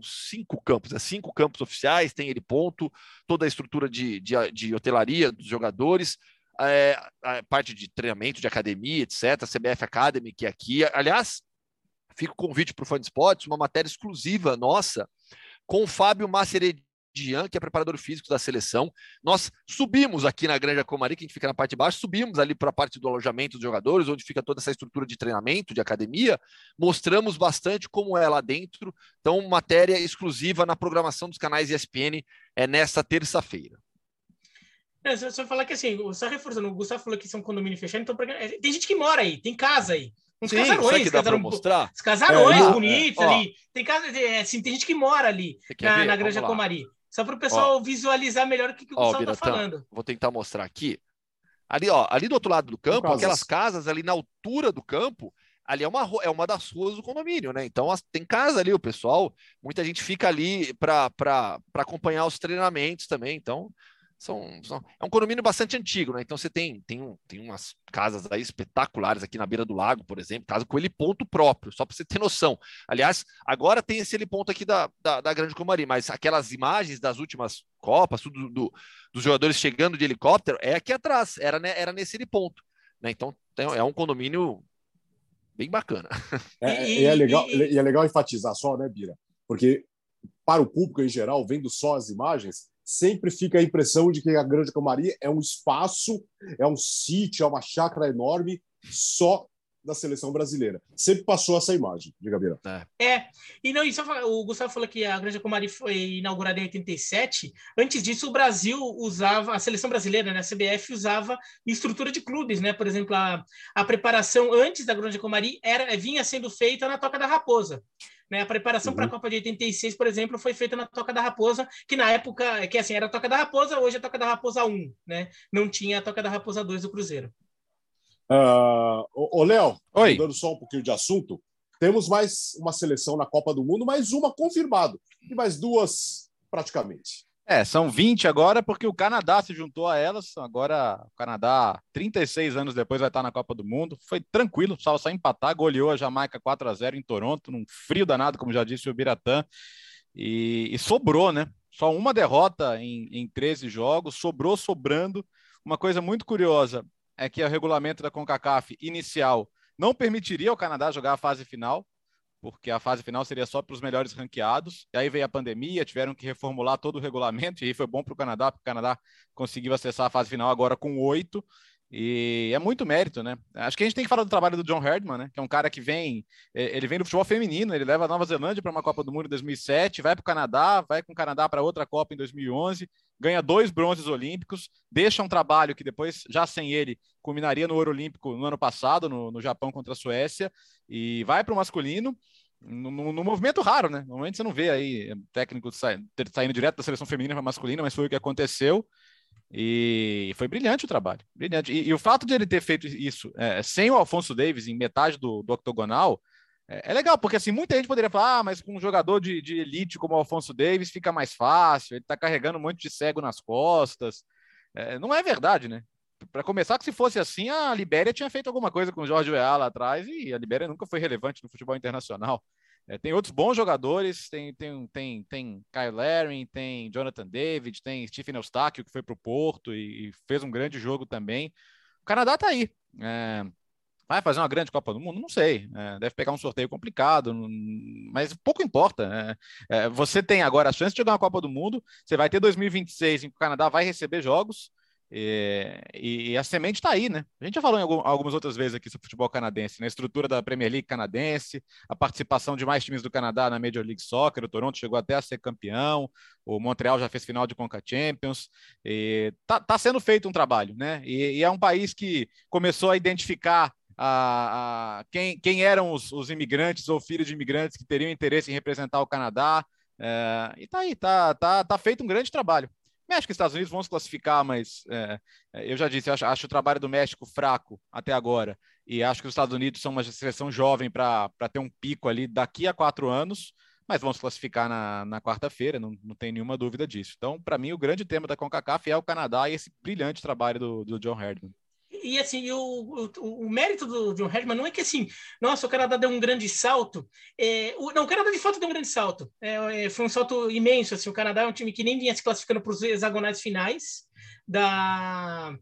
cinco campos, né? cinco campos oficiais, tem ele ponto, toda a estrutura de, de, de hotelaria dos jogadores, é, a parte de treinamento, de academia, etc., CBF Academy, que é aqui. Aliás, fica o convite para o Fã de Esportes, uma matéria exclusiva nossa com o Fábio Maceredi Dian, que é preparador físico da seleção. Nós subimos aqui na Granja Comari, que a gente fica na parte de baixo, subimos ali para a parte do alojamento dos jogadores, onde fica toda essa estrutura de treinamento, de academia. Mostramos bastante como é lá dentro. Então, matéria exclusiva na programação dos canais ESPN é nesta terça-feira. É, só falar que assim, só reforçando, o Gustavo falou que são condomínio fechado, então é, tem gente que mora aí, tem casa aí. Uns Sim, casarões, que dá casarão, mostrar? Os casarões é, bonitos é, ali. Tem, casa, assim, tem gente que mora ali na, na Granja Comari. Só para o pessoal ó, visualizar melhor o que, que o Gustavo está falando. Vou tentar mostrar aqui. Ali, ó, ali do outro lado do campo, aquelas casas ali na altura do campo, ali é uma, é uma das ruas do condomínio, né? Então tem casa ali, o pessoal, muita gente fica ali para acompanhar os treinamentos também. Então, são, são, é um condomínio bastante antigo, né? Então você tem, tem, um, tem umas casas aí espetaculares aqui na beira do lago, por exemplo, casa com ele ponto próprio, só para você ter noção. Aliás, agora tem esse ponto aqui da, da, da, Grande Comari, mas aquelas imagens das últimas Copas, tudo do, dos jogadores chegando de helicóptero, é aqui atrás, era, né, era nesse ponto. Né? Então é um condomínio bem bacana. É, e, é legal, e é legal enfatizar só, né, Bira? Porque para o público em geral, vendo só as imagens, sempre fica a impressão de que a Granja Comari é um espaço, é um sítio, é uma chácara enorme só da seleção brasileira. Sempre passou essa imagem, diga Bira. É. é. E não, isso o Gustavo falou que a Granja Comari foi inaugurada em 87. Antes disso, o Brasil usava, a seleção brasileira, né, a CBF usava estrutura de clubes, né? Por exemplo, a, a preparação antes da Granja Comari era vinha sendo feita na Toca da Raposa. Né? A preparação uhum. para a Copa de 86, por exemplo, foi feita na Toca da Raposa, que na época, que assim, era a Toca da Raposa, hoje é a Toca da Raposa 1, né? Não tinha a Toca da Raposa 2 do Cruzeiro. Uh, ô, Léo, mudando só um pouquinho de assunto, temos mais uma seleção na Copa do Mundo, mais uma confirmado, e mais duas praticamente. É, são 20 agora porque o Canadá se juntou a elas. Agora o Canadá, 36 anos depois, vai estar na Copa do Mundo. Foi tranquilo, só só empatar, goleou a Jamaica 4 a 0 em Toronto, num frio danado, como já disse o Biratã. E, e sobrou, né? Só uma derrota em, em 13 jogos, sobrou sobrando. Uma coisa muito curiosa é que o regulamento da CONCACAF inicial não permitiria ao Canadá jogar a fase final porque a fase final seria só para os melhores ranqueados. E aí veio a pandemia, tiveram que reformular todo o regulamento, e aí foi bom para o Canadá, porque o Canadá conseguiu acessar a fase final agora com oito. E é muito mérito, né? Acho que a gente tem que falar do trabalho do John Herdman, né? Que é um cara que vem, é, ele vem do futebol feminino, ele leva a Nova Zelândia para uma Copa do Mundo em 2007, vai para o Canadá, vai com o Canadá para outra Copa em 2011, ganha dois bronzes olímpicos, deixa um trabalho que depois, já sem ele, culminaria no ouro olímpico no ano passado, no, no Japão contra a Suécia, e vai para o masculino no, movimento raro, né? Normalmente você não vê aí técnico saindo, saindo direto da seleção feminina para masculina, mas foi o que aconteceu. E foi brilhante o trabalho, brilhante. E, e o fato de ele ter feito isso é, sem o Alfonso Davis em metade do, do octogonal é, é, legal, porque assim, muita gente poderia falar, ah, mas com um jogador de, de elite como o Alfonso Davis fica mais fácil, ele está carregando um monte de cego nas costas. É, não é verdade, né? para começar, que se fosse assim, a Libéria tinha feito alguma coisa com o Jorge Weah lá atrás e a Libéria nunca foi relevante no futebol internacional. É, tem outros bons jogadores, tem, tem, tem, tem Kyle Laring, tem Jonathan David, tem Stephen Eustáquio, que foi para o Porto e, e, fez um grande jogo também. O Canadá está aí. É, vai fazer uma grande Copa do Mundo? Não sei. É, deve pegar um sorteio complicado, mas pouco importa. É, é, você tem agora a chance de jogar uma Copa do Mundo, você vai ter 2026 em que o Canadá vai receber jogos, e, e, a semente está aí, né? A gente já falou em algum, algumas outras vezes aqui sobre futebol canadense, na né? estrutura da Premier League canadense, a participação de mais times do Canadá na Major League Soccer, o Toronto chegou até a ser campeão, o Montreal já fez final de Conca Champions, está tá sendo feito um trabalho, né? E, e, é um país que começou a identificar a, a quem, quem, eram os, os, imigrantes ou filhos de imigrantes que teriam interesse em representar o Canadá, é, e tá aí, tá, tá, tá feito um grande trabalho. México e Estados Unidos vão se classificar, mas é, é, eu já disse, eu acho, acho, o trabalho do México fraco até agora. E acho que os Estados Unidos são uma seleção jovem para ter um pico ali daqui a quatro anos, mas vão se classificar na, na quarta-feira, não, não tem nenhuma dúvida disso. Então, para mim, o grande tema da CONCACAF é o Canadá e esse brilhante trabalho do, do John Herdman e assim, o, o, mérito do John Herdman não é que assim, nossa, o Canadá deu um grande salto. É, o, não, o Canadá de fato deu um grande salto. É, é, foi um salto imenso. Assim, o Canadá é um time que nem vinha se classificando para os hexagonais finais da,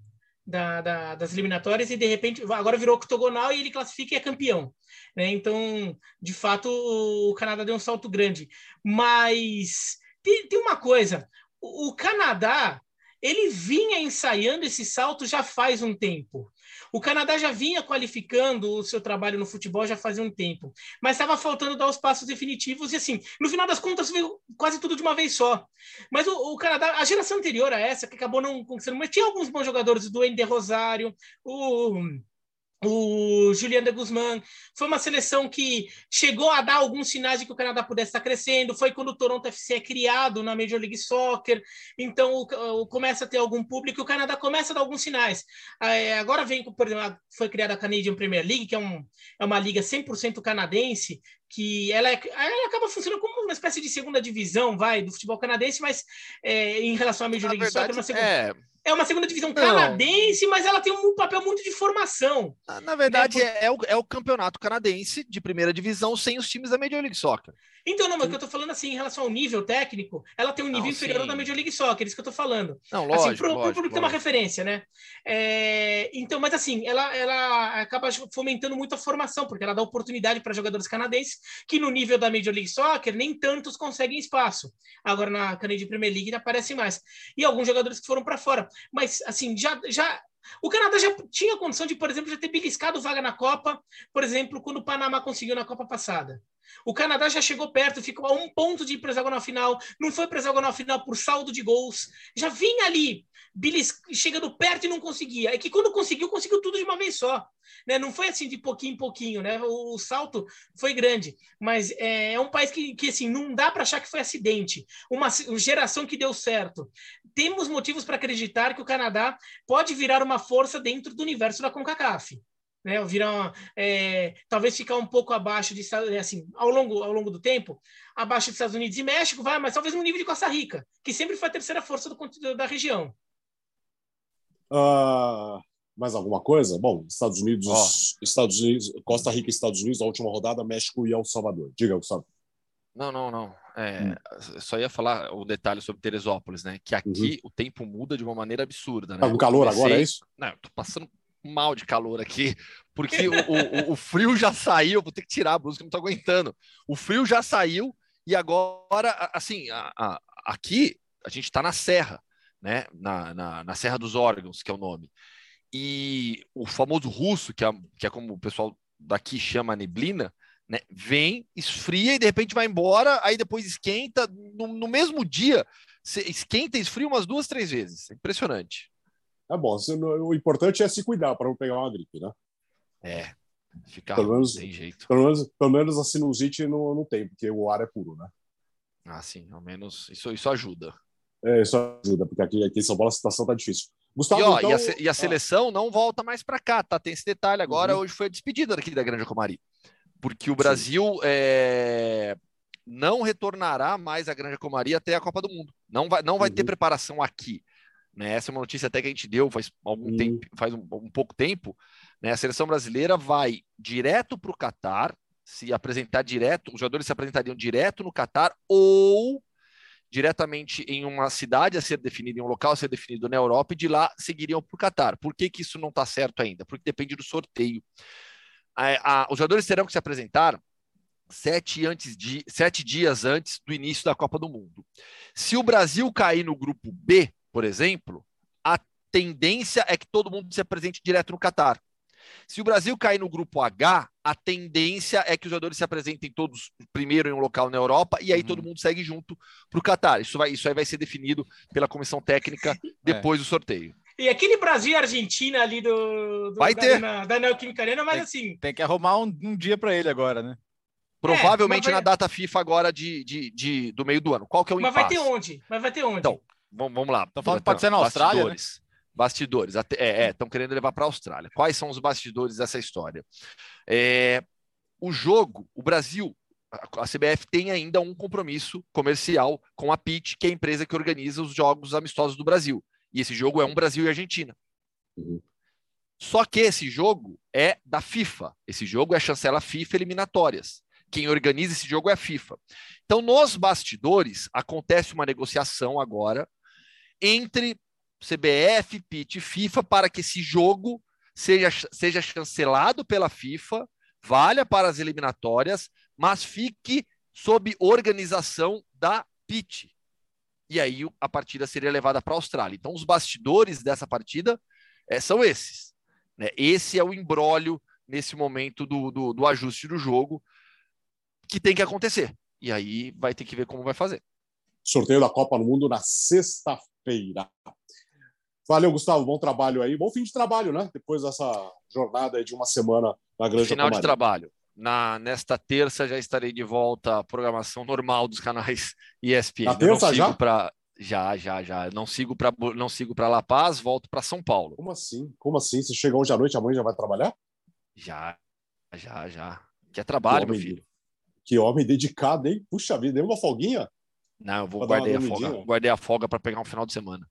da, da, das eliminatórias e de repente agora virou octogonal e ele classifica e é campeão. Né? Então, de fato, o Canadá deu um salto grande. Mas tem, tem uma coisa: o, o Canadá ele vinha ensaiando esse salto já faz um tempo. O Canadá já vinha qualificando o seu trabalho no futebol já fazia um tempo, mas estava faltando dar os passos definitivos e assim, no final das contas veio quase tudo de uma vez só. Mas o, o Canadá, a geração anterior a essa, que acabou não conquistando, mas tinha alguns bons jogadores, do Ender Rosário, o o Julian de Guzmán. Foi uma seleção que chegou a dar alguns sinais de que o Canadá pudesse estar crescendo. Foi quando o Toronto FC é criado na Major League Soccer. Então, o, o, começa a ter algum público o Canadá começa a dar alguns sinais. É, agora vem, por exemplo, foi criada a Canadian Premier League, que é, um, é uma liga 100% canadense, que ela, é, ela acaba funcionando como uma espécie de segunda divisão, vai, do futebol canadense, mas é, em relação à Major League Soccer, uma segunda... É é uma segunda divisão canadense, mas ela tem um papel muito de formação. Na verdade, né? é, é, o, é o campeonato canadense de primeira divisão sem os times da Major League Soccer. Então, não, mas o que eu tô falando assim, em relação ao nível técnico, ela tem um nível não, inferior da Major League Soccer, é isso que eu tô falando. Não, lógico, assim, pro, lógico, público ter uma referência, né? É, então, mas assim, ela, ela acaba fomentando muito a formação, porque ela dá oportunidade para jogadores canadenses que no nível da Major League Soccer nem tantos conseguem espaço. Agora na Canadian Premier League aparecem mais. E alguns jogadores que foram para fora. Mas, assim, já, já o Canadá já tinha condição de, por exemplo, já ter beliscado vaga na Copa, por exemplo, quando o Panamá conseguiu na Copa passada. O Canadá já chegou perto, ficou a um ponto de ir para final, não foi para hexagonal final por saldo de gols, já vinha ali, belis, chegando perto e não conseguia. É que quando conseguiu, conseguiu tudo de uma vez só. Né? Não foi assim de pouquinho em pouquinho, né? O, o salto foi grande, mas é, é, um país que, que assim, não dá para achar que foi acidente, uma geração que deu certo. Temos motivos para acreditar que o Canadá pode virar uma força dentro do universo da CONCACAF. Né? Virar é, talvez ficar um pouco abaixo de assim, ao longo ao longo do tempo, abaixo dos Estados Unidos e México, vai, mas talvez no nível de Costa Rica, que sempre foi a terceira força do, da região. Uh, mais alguma coisa? Bom, Estados Unidos, oh. Estados Unidos, Costa Rica e Estados Unidos, a última rodada, México e El Salvador. Diga, Gustavo. Não, não, não. É, hum. Só ia falar o detalhe sobre Teresópolis, né? Que aqui uhum. o tempo muda de uma maneira absurda. Né? Tá com calor comecei... agora, é isso? Não, tô passando mal de calor aqui, porque o, o, o, frio já saiu, vou ter que tirar a blusa que não tô aguentando. O frio já saiu e agora, assim, a, a, aqui a gente está na serra, né? Na, na, na, Serra dos Órgãos, que é o nome. E o famoso russo, que é, que é como o pessoal daqui chama neblina, né? Vem, esfria e de repente vai embora, aí depois esquenta no, no mesmo dia. Esquenta e esfria umas duas, três vezes. Impressionante. É bom, o importante é se cuidar para não pegar uma gripe, né? É. Ficar pelo menos, tem jeito. Pelo menos, pelo menos a sinusite não, não tem, porque o ar é puro, né? Ah, sim, ao menos isso, isso ajuda. É, isso ajuda, porque aqui, aqui em São Paulo a situação tá difícil. Gustavo, e, ó, então... e, a, e a, seleção ah. não volta mais para cá, tá? Tem esse detalhe agora. Uhum. Hoje foi a despedida daqui da Grande Comari. Porque o Brasil é, não retornará mais à Grande Comari até a Copa do Mundo. Não vai, não vai uhum. ter preparação aqui. Né? Essa é uma notícia até que a gente deu faz algum tempo, faz um, um, pouco tempo. Né? A seleção brasileira vai direto para o Catar, se apresentar direto, os jogadores se apresentariam direto no Catar ou diretamente em uma cidade a ser definida, em um local a ser definido na Europa, e de lá seguiriam para o Catar. Por que, que isso não está certo ainda? Porque depende do sorteio. A, a, os jogadores terão que se apresentar sete, antes de, sete dias antes do início da Copa do Mundo. Se o Brasil cair no grupo B, por exemplo, a tendência é que todo mundo se apresente direto no Catar. Se o Brasil cair no grupo H, a tendência é que os jogadores se apresentem todos primeiro em um local na Europa e aí uhum. todo mundo segue junto para o Catar. Isso, vai, isso aí vai ser definido pela comissão técnica depois é. do sorteio. E aquele Brasil e Argentina ali do, do vai da, ter. Da, da Neoquímica Arena, mas tem, assim. Tem que arrumar um, um dia para ele agora, né? Provavelmente é, vai... na data FIFA agora de, de, de, do meio do ano. Qual que é o Mas impasse? vai ter onde? Mas vai ter onde? Então, vamos, vamos lá. Estão falando que pode ser na Austrália. Bastidores. Né? Bastidores. é, estão é, querendo levar para a Austrália. Quais são os bastidores dessa história? É, o jogo, o Brasil, a CBF tem ainda um compromisso comercial com a PIT, que é a empresa que organiza os jogos amistosos do Brasil. E esse jogo é um Brasil e Argentina. Uhum. Só que esse jogo é da FIFA. Esse jogo é chancela FIFA eliminatórias. Quem organiza esse jogo é a FIFA. Então, nos bastidores, acontece uma negociação agora entre CBF, PIT e FIFA para que esse jogo seja, seja chancelado pela FIFA, valha para as eliminatórias, mas fique sob organização da PIT. E aí a partida seria levada para a Austrália. Então, os bastidores dessa partida é, são esses. Né? Esse é o embrólio nesse momento do, do, do ajuste do jogo que tem que acontecer. E aí vai ter que ver como vai fazer. Sorteio da Copa no Mundo na sexta-feira. Valeu, Gustavo. Bom trabalho aí. Bom fim de trabalho, né? Depois dessa jornada de uma semana na Grande Final de trabalho. Na, nesta terça já estarei de volta à programação normal dos canais ESPN. Na terça já? Pra... Já, já, já. Não sigo para não sigo para La Paz, volto para São Paulo. Como assim? Como assim? Você chega hoje à noite, amanhã já vai trabalhar? Já, já, já. Que é trabalho, que meu filho. Que homem dedicado, hein? Puxa vida, deu uma folguinha? Não, eu vou guardar a folga. Guardei a folga para pegar um final de semana.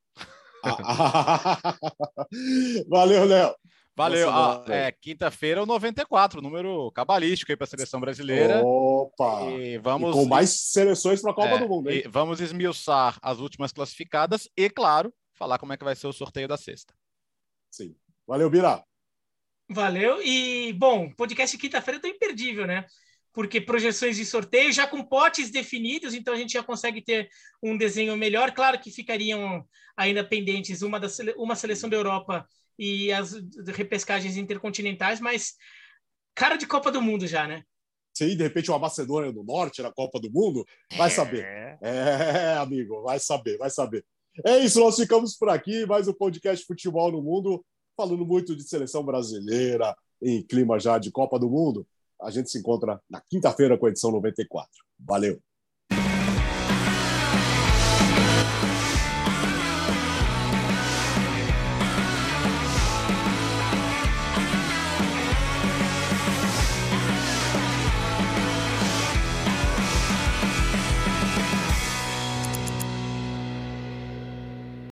Valeu, Léo. Valeu. Ah, é, Quinta-feira, o 94, número cabalístico aí para a seleção brasileira. Opa! E vamos, e com mais seleções para a Copa é, do Mundo. Hein? vamos esmiuçar as últimas classificadas e, claro, falar como é que vai ser o sorteio da sexta. Sim. Valeu, Bira. Valeu. E, bom, podcast quinta-feira tá imperdível, né? Porque projeções de sorteio já com potes definidos, então a gente já consegue ter um desenho melhor. Claro que ficariam ainda pendentes uma, da, uma seleção da Europa e as repescagens intercontinentais, mas cara de Copa do Mundo já, né? Sim, de repente uma Macedônia do Norte na Copa do Mundo, vai saber. É. é, amigo, vai saber, vai saber. É isso, nós ficamos por aqui, mais um podcast Futebol no Mundo, falando muito de seleção brasileira, em clima já de Copa do Mundo. A gente se encontra na quinta-feira com a edição 94. Valeu!